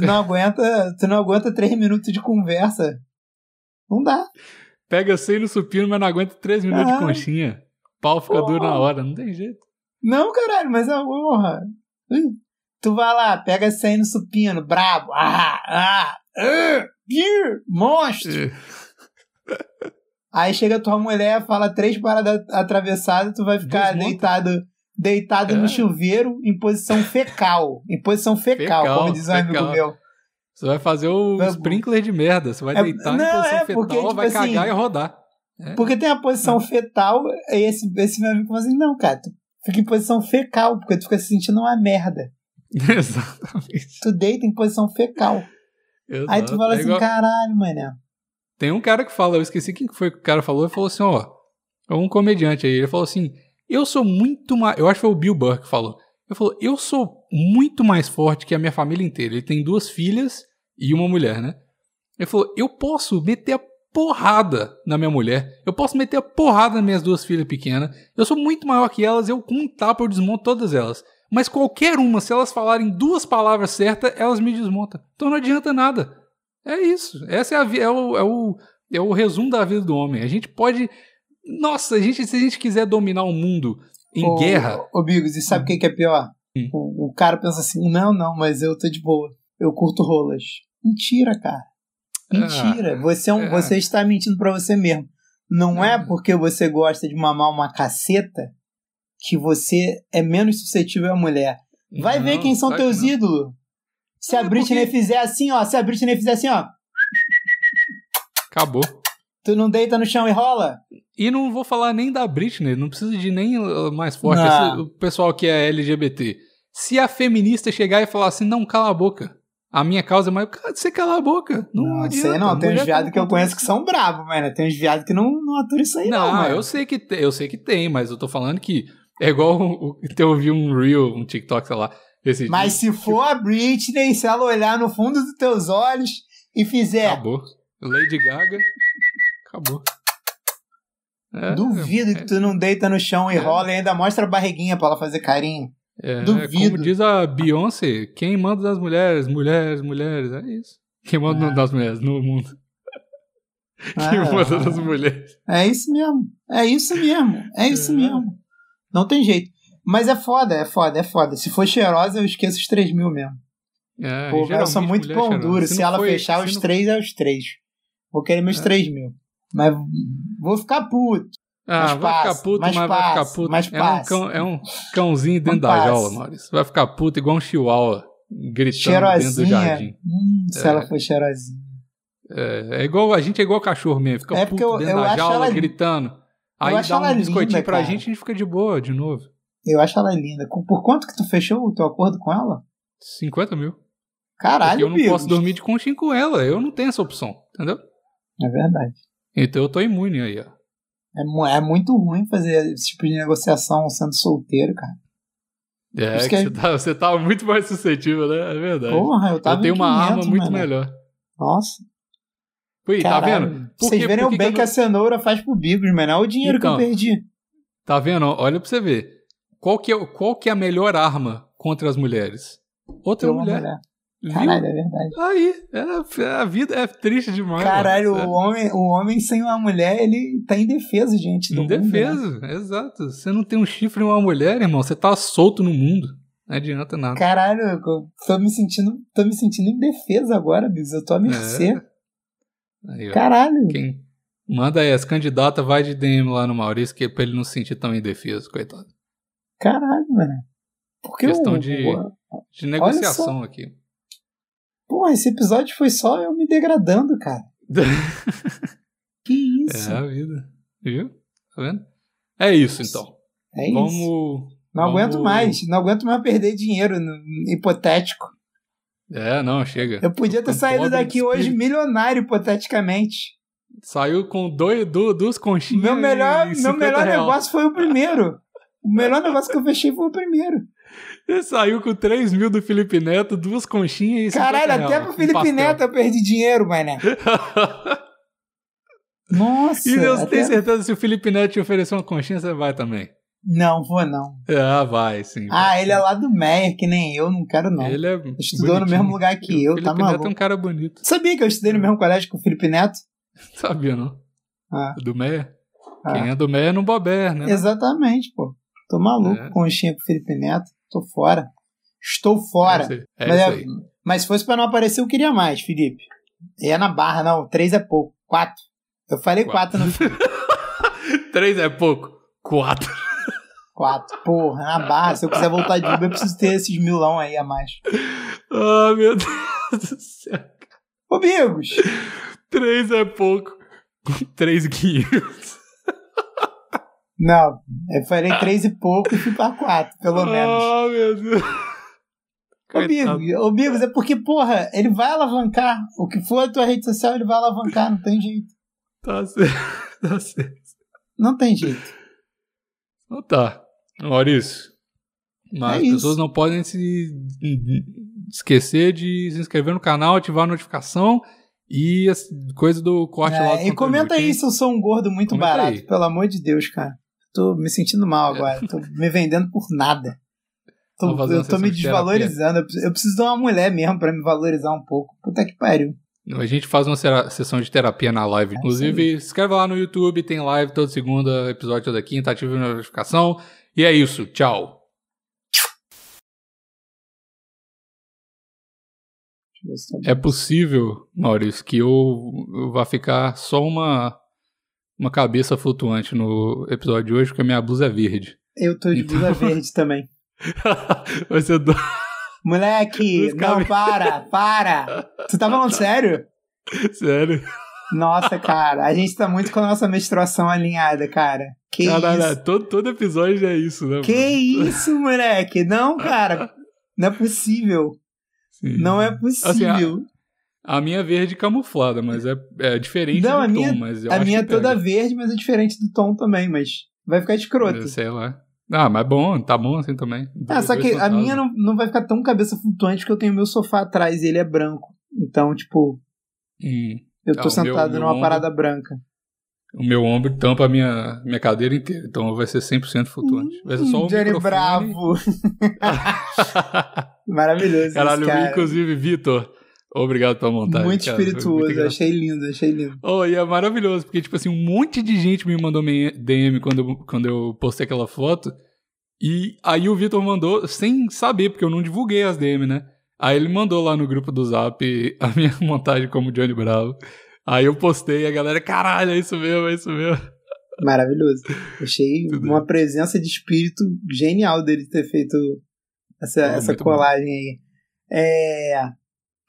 Tu não aguenta, tu não aguenta 3 minutos de conversa. Não dá. Pega 100 no supino, mas não aguenta 3 minutos Ah. de conchinha. Pau fica Porra. duro na hora, não tem jeito. Não, caralho, mas é porra. Ih, Tu vai lá, pega 100 no supino, brabo. Ah, ah, ah, ih, monstro. Aí chega tua mulher, fala três paradas atravessadas, tu vai ficar Desmonta. deitado, deitado É. no chuveiro em posição fecal. Em posição fecal, Fecal, como diz um amigo meu. Você vai fazer o Vai- sprinkler de merda. Você vai É- deitar não, em posição é, fetal, porque, tipo vai cagar assim, e rodar. Porque tem a posição fetal, e esse, esse meu amigo fala assim: não, cara, tu fica em posição fecal, porque tu fica se sentindo uma merda. Exatamente. Tu deita em posição fecal. Exato. Aí tu fala É assim: igual- caralho, mané. Tem um cara que fala, eu esqueci quem que foi que o cara falou, ele falou assim, ó, é um comediante aí, ele falou assim, eu sou muito mais, eu acho que foi o Bill Burr que falou, ele falou, eu sou muito mais forte que a minha família inteira, ele tem duas filhas e uma mulher, né? Ele falou, eu posso meter a porrada na minha mulher, eu posso meter a porrada nas minhas duas filhas pequenas, eu sou muito maior que elas, eu com um tapa eu desmonto todas elas. Mas qualquer uma, se elas falarem duas palavras certas, elas me desmontam. Então não adianta nada. É isso. Essa é, a, é, o, é, o, é o resumo da vida do homem. A gente pode. Nossa, a gente, se a gente quiser dominar o mundo em Ô, guerra. Ô, Bigos, e sabe o que, que é pior? Hum. O, o cara pensa assim: não, não, mas eu tô de boa. Eu curto rolas. Mentira, cara. Mentira. você, é um, é. você está mentindo pra você mesmo. Não é Não. porque você gosta de mamar uma caceta que você é menos suscetível à mulher. Vai ver Não, quem são teus não. ídolos. Se É, a Britney porque- fizer assim, ó. Se a Britney fizer assim, ó. Acabou. Tu não deita no chão e rola? E não vou falar nem da Britney, não precisa de nem uh, mais forte. Esse- o pessoal que é LGBT. Se a feminista chegar e falar assim, não, cala a boca. A minha causa é mais. Cara, você cala a boca. Não, Não, adianta. sei não. Tem uns Mulher viados que eu conheço que são bravos, mano. Tem uns viados que não, não aturam isso aí, não, Não, mano. eu sei que tem, eu sei que tem, mas eu tô falando que é igual o, eu vi um reel, um TikTok, sei lá, esse Mas se for a Britney, se ela olhar no fundo dos teus olhos e fizer, acabou. Lady Gaga, acabou. É, duvido que tu não deita no chão e É. rola e ainda mostra a barriguinha pra ela fazer carinho. É, duvido. Como diz a Beyoncé, quem manda das mulheres, mulheres, mulheres, é isso. Quem manda das mulheres no mundo. Quem manda das mulheres. É isso mesmo. É isso mesmo. É isso É. mesmo. Não tem jeito. Mas é foda, é foda, é foda. Se for cheirosa, eu esqueço os 3 mil mesmo. É, Pô, eu sou muito pão duro. Se, não ela foi- fechar se os não- 3, é os 3. Vou querer meus É. 3 mil. Mas vou ficar puto. Ah, Mas vai passa, ficar puto, mas mas, vai ficar puto. mas é, um cão, é um cãozinho dentro da passa. jaula, Maurício. Vai ficar puto igual um chihuahua, gritando dentro do Cheirosinha. jardim. Hum, se É. ela for cheirosinha. É, é igual, a gente é igual cachorro mesmo, fica É puto porque eu- dentro eu da jaula, ela- gritando. Aí dá um biscoitinho linda, pra cara. gente e a gente fica de boa, de novo. Eu acho ela linda. Por quanto que tu fechou o teu acordo com ela? 50 mil. Porque Caralho, eu não Bigos. posso dormir de conchinha com ela, eu não tenho essa opção, entendeu? É verdade. Então eu tô imune aí, ó. É, é muito ruim fazer esse tipo de negociação sendo solteiro, cara. É, que que é- você, tá, você tá muito mais suscetível, né? É verdade. Porra, eu tava eu tenho em uma 500, arma muito mano. melhor. Nossa. Ui, tá vendo? Por Vocês que- verem o bem que que, a cenoura faz pro Bigos, mano. Olha o dinheiro Então. que eu perdi. Tá vendo? Olha pra você ver. Qual que é, qual que é a melhor arma contra as mulheres? Outra mulher. mulher. Caralho, é verdade. Aí, é, a vida é triste demais. Caralho, mano. o homem, o homem sem uma mulher, ele tá indefeso diante do mundo. né? Indefeso, exato. Você não tem um chifre e uma mulher, irmão. Você tá solto no mundo. Não adianta nada. Caralho, eu tô me sentindo, tô me sentindo indefeso agora, Bigos. Eu tô à mercê. É. Aí, ó. Caralho. Quem manda aí, as candidatas vai de DM lá no Maurício, que é pra ele não se sentir tão indefeso, coitado. Caralho, mano. Porque Questão o- de- De negociação aqui. Porra, esse episódio foi só eu me degradando, cara. Que isso? É a vida. Viu? Tá vendo? É isso, então. É, isso. Vamos. Não aguento vamos- mais. Não aguento mais perder dinheiro no hipotético. É, não, chega. Eu podia ter saído daqui hoje milionário, hipoteticamente. Saiu com dois, du- duas conchinhas. Meu melhor, meu 50 melhor real. negócio foi o primeiro. O melhor negócio que eu fechei foi o primeiro. Ele saiu com 3 mil do Felipe Neto, duas conchinhas e 50 Caralho, até pro Felipe pastel. Neto eu perdi dinheiro, mané. Nossa. e eu até- tenho certeza se o Felipe Neto te oferecer uma conchinha, você vai também. Não, vou não. Ah, vai, sim. Ah, ele é lá do Meyer, que nem eu, não quero não. Ele é Estudou no bonitinho. mesmo lugar que eu, o Felipe tá Neto maluco. é um cara bonito. Sabia que eu estudei no mesmo colégio que o Felipe Neto? Sabia, não? Ah, Do Meia? ah. Quem é do Meia é no Bober, né? Exatamente, pô. Tô maluco, É. conchinha com o Felipe Neto. Tô fora. Estou fora. É. É mas, é- mas se fosse pra não aparecer, eu queria mais, Felipe. É na barra, não. Três é pouco. Quatro. Eu falei quatro, no fim. Três é pouco. Quatro. Quatro. Porra, na barra. Se eu quiser voltar de Uber, eu preciso ter esses milão aí a mais. Ah, meu Deus do céu. Ô, Bigos. Três é pouco. Três quinhentos. Não, eu falei três e pouco e fui pra quatro, pelo menos. Ah, meu Deus. Ô. Bigos, ô, Bigos, é porque, porra, ele vai alavancar. O que for a tua rede social, ele vai alavancar. Não tem jeito. Tá certo. Tá certo. Não tem jeito. Então tá. Maurício. Mas É as pessoas não podem se esquecer de se inscrever no canal, ativar a notificação e as coisa do corte lá do É, e conteúdo, comenta aí se eu sou um gordo muito Comenta barato. aí. Pelo amor de Deus, cara. Tô me sentindo mal É. agora. Tô me vendendo por nada. Tô- eu tô me de desvalorizando. Eu preciso, eu preciso de uma mulher mesmo pra me valorizar um pouco. Puta que pariu. A gente faz uma sessão de terapia na live. É Inclusive, se inscreve lá no YouTube, tem live toda segunda, episódio toda quinta, ativa a notificação. E é isso. Tchau. Tá. É possível, Maurício, que eu, eu vá ficar só uma, uma cabeça flutuante no episódio de hoje, porque a minha blusa é verde. Eu tô de Então- blusa verde também. Vai ser do... Moleque, não, para, para. Tu tá falando sério? Sério. Nossa, cara, a gente tá muito com a nossa menstruação alinhada, cara. Que Caralho, isso? todo, todo episódio é isso, né? Que mano? isso, moleque? Não, cara. Não é possível. Sim. Não é possível. A minha verde camuflada, mas é, é diferente Não, do a tom, minha- mas eu a minha é pega. toda verde, mas é diferente do tom também, mas vai ficar escroto. Sei lá. Ah, mas bom, tá bom assim também. Ah, só que a minha não, não vai ficar tão cabeça flutuante porque eu tenho meu sofá atrás e ele é branco. Então, tipo, Hum. eu tô Ah, meu- sentado meu numa ombro- parada branca. O meu ombro tampa a minha, minha cadeira inteira, então vai ser 100% flutuante. Vai ser só o Hum, Johnny microfone. Bravo. Maravilhoso Caralho, cara. inclusive, Vitor, obrigado pela montagem. Muito cara, espirituoso, muito achei lindo, achei lindo. Oh, e é maravilhoso, porque, tipo assim, um monte de gente me mandou DM quando eu, quando eu postei aquela foto. E aí o Vitor mandou sem saber, porque eu não divulguei as DM, né? Aí ele mandou lá no grupo do Zap a minha montagem como Johnny Bravo. Aí eu postei e a galera, caralho, é isso mesmo, é isso mesmo. Maravilhoso. Achei Tudo uma presença de espírito genial dele ter feito essa, Oh, essa muito bom. colagem aí. É.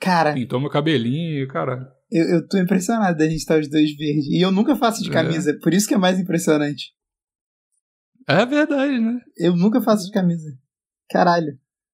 Cara, Pintou meu cabelinho, cara. eu, eu tô impressionado da gente estar os dois verdes. E eu nunca faço de É. camisa, por isso que é mais impressionante. É verdade, né? Eu nunca faço de camisa. Caralho.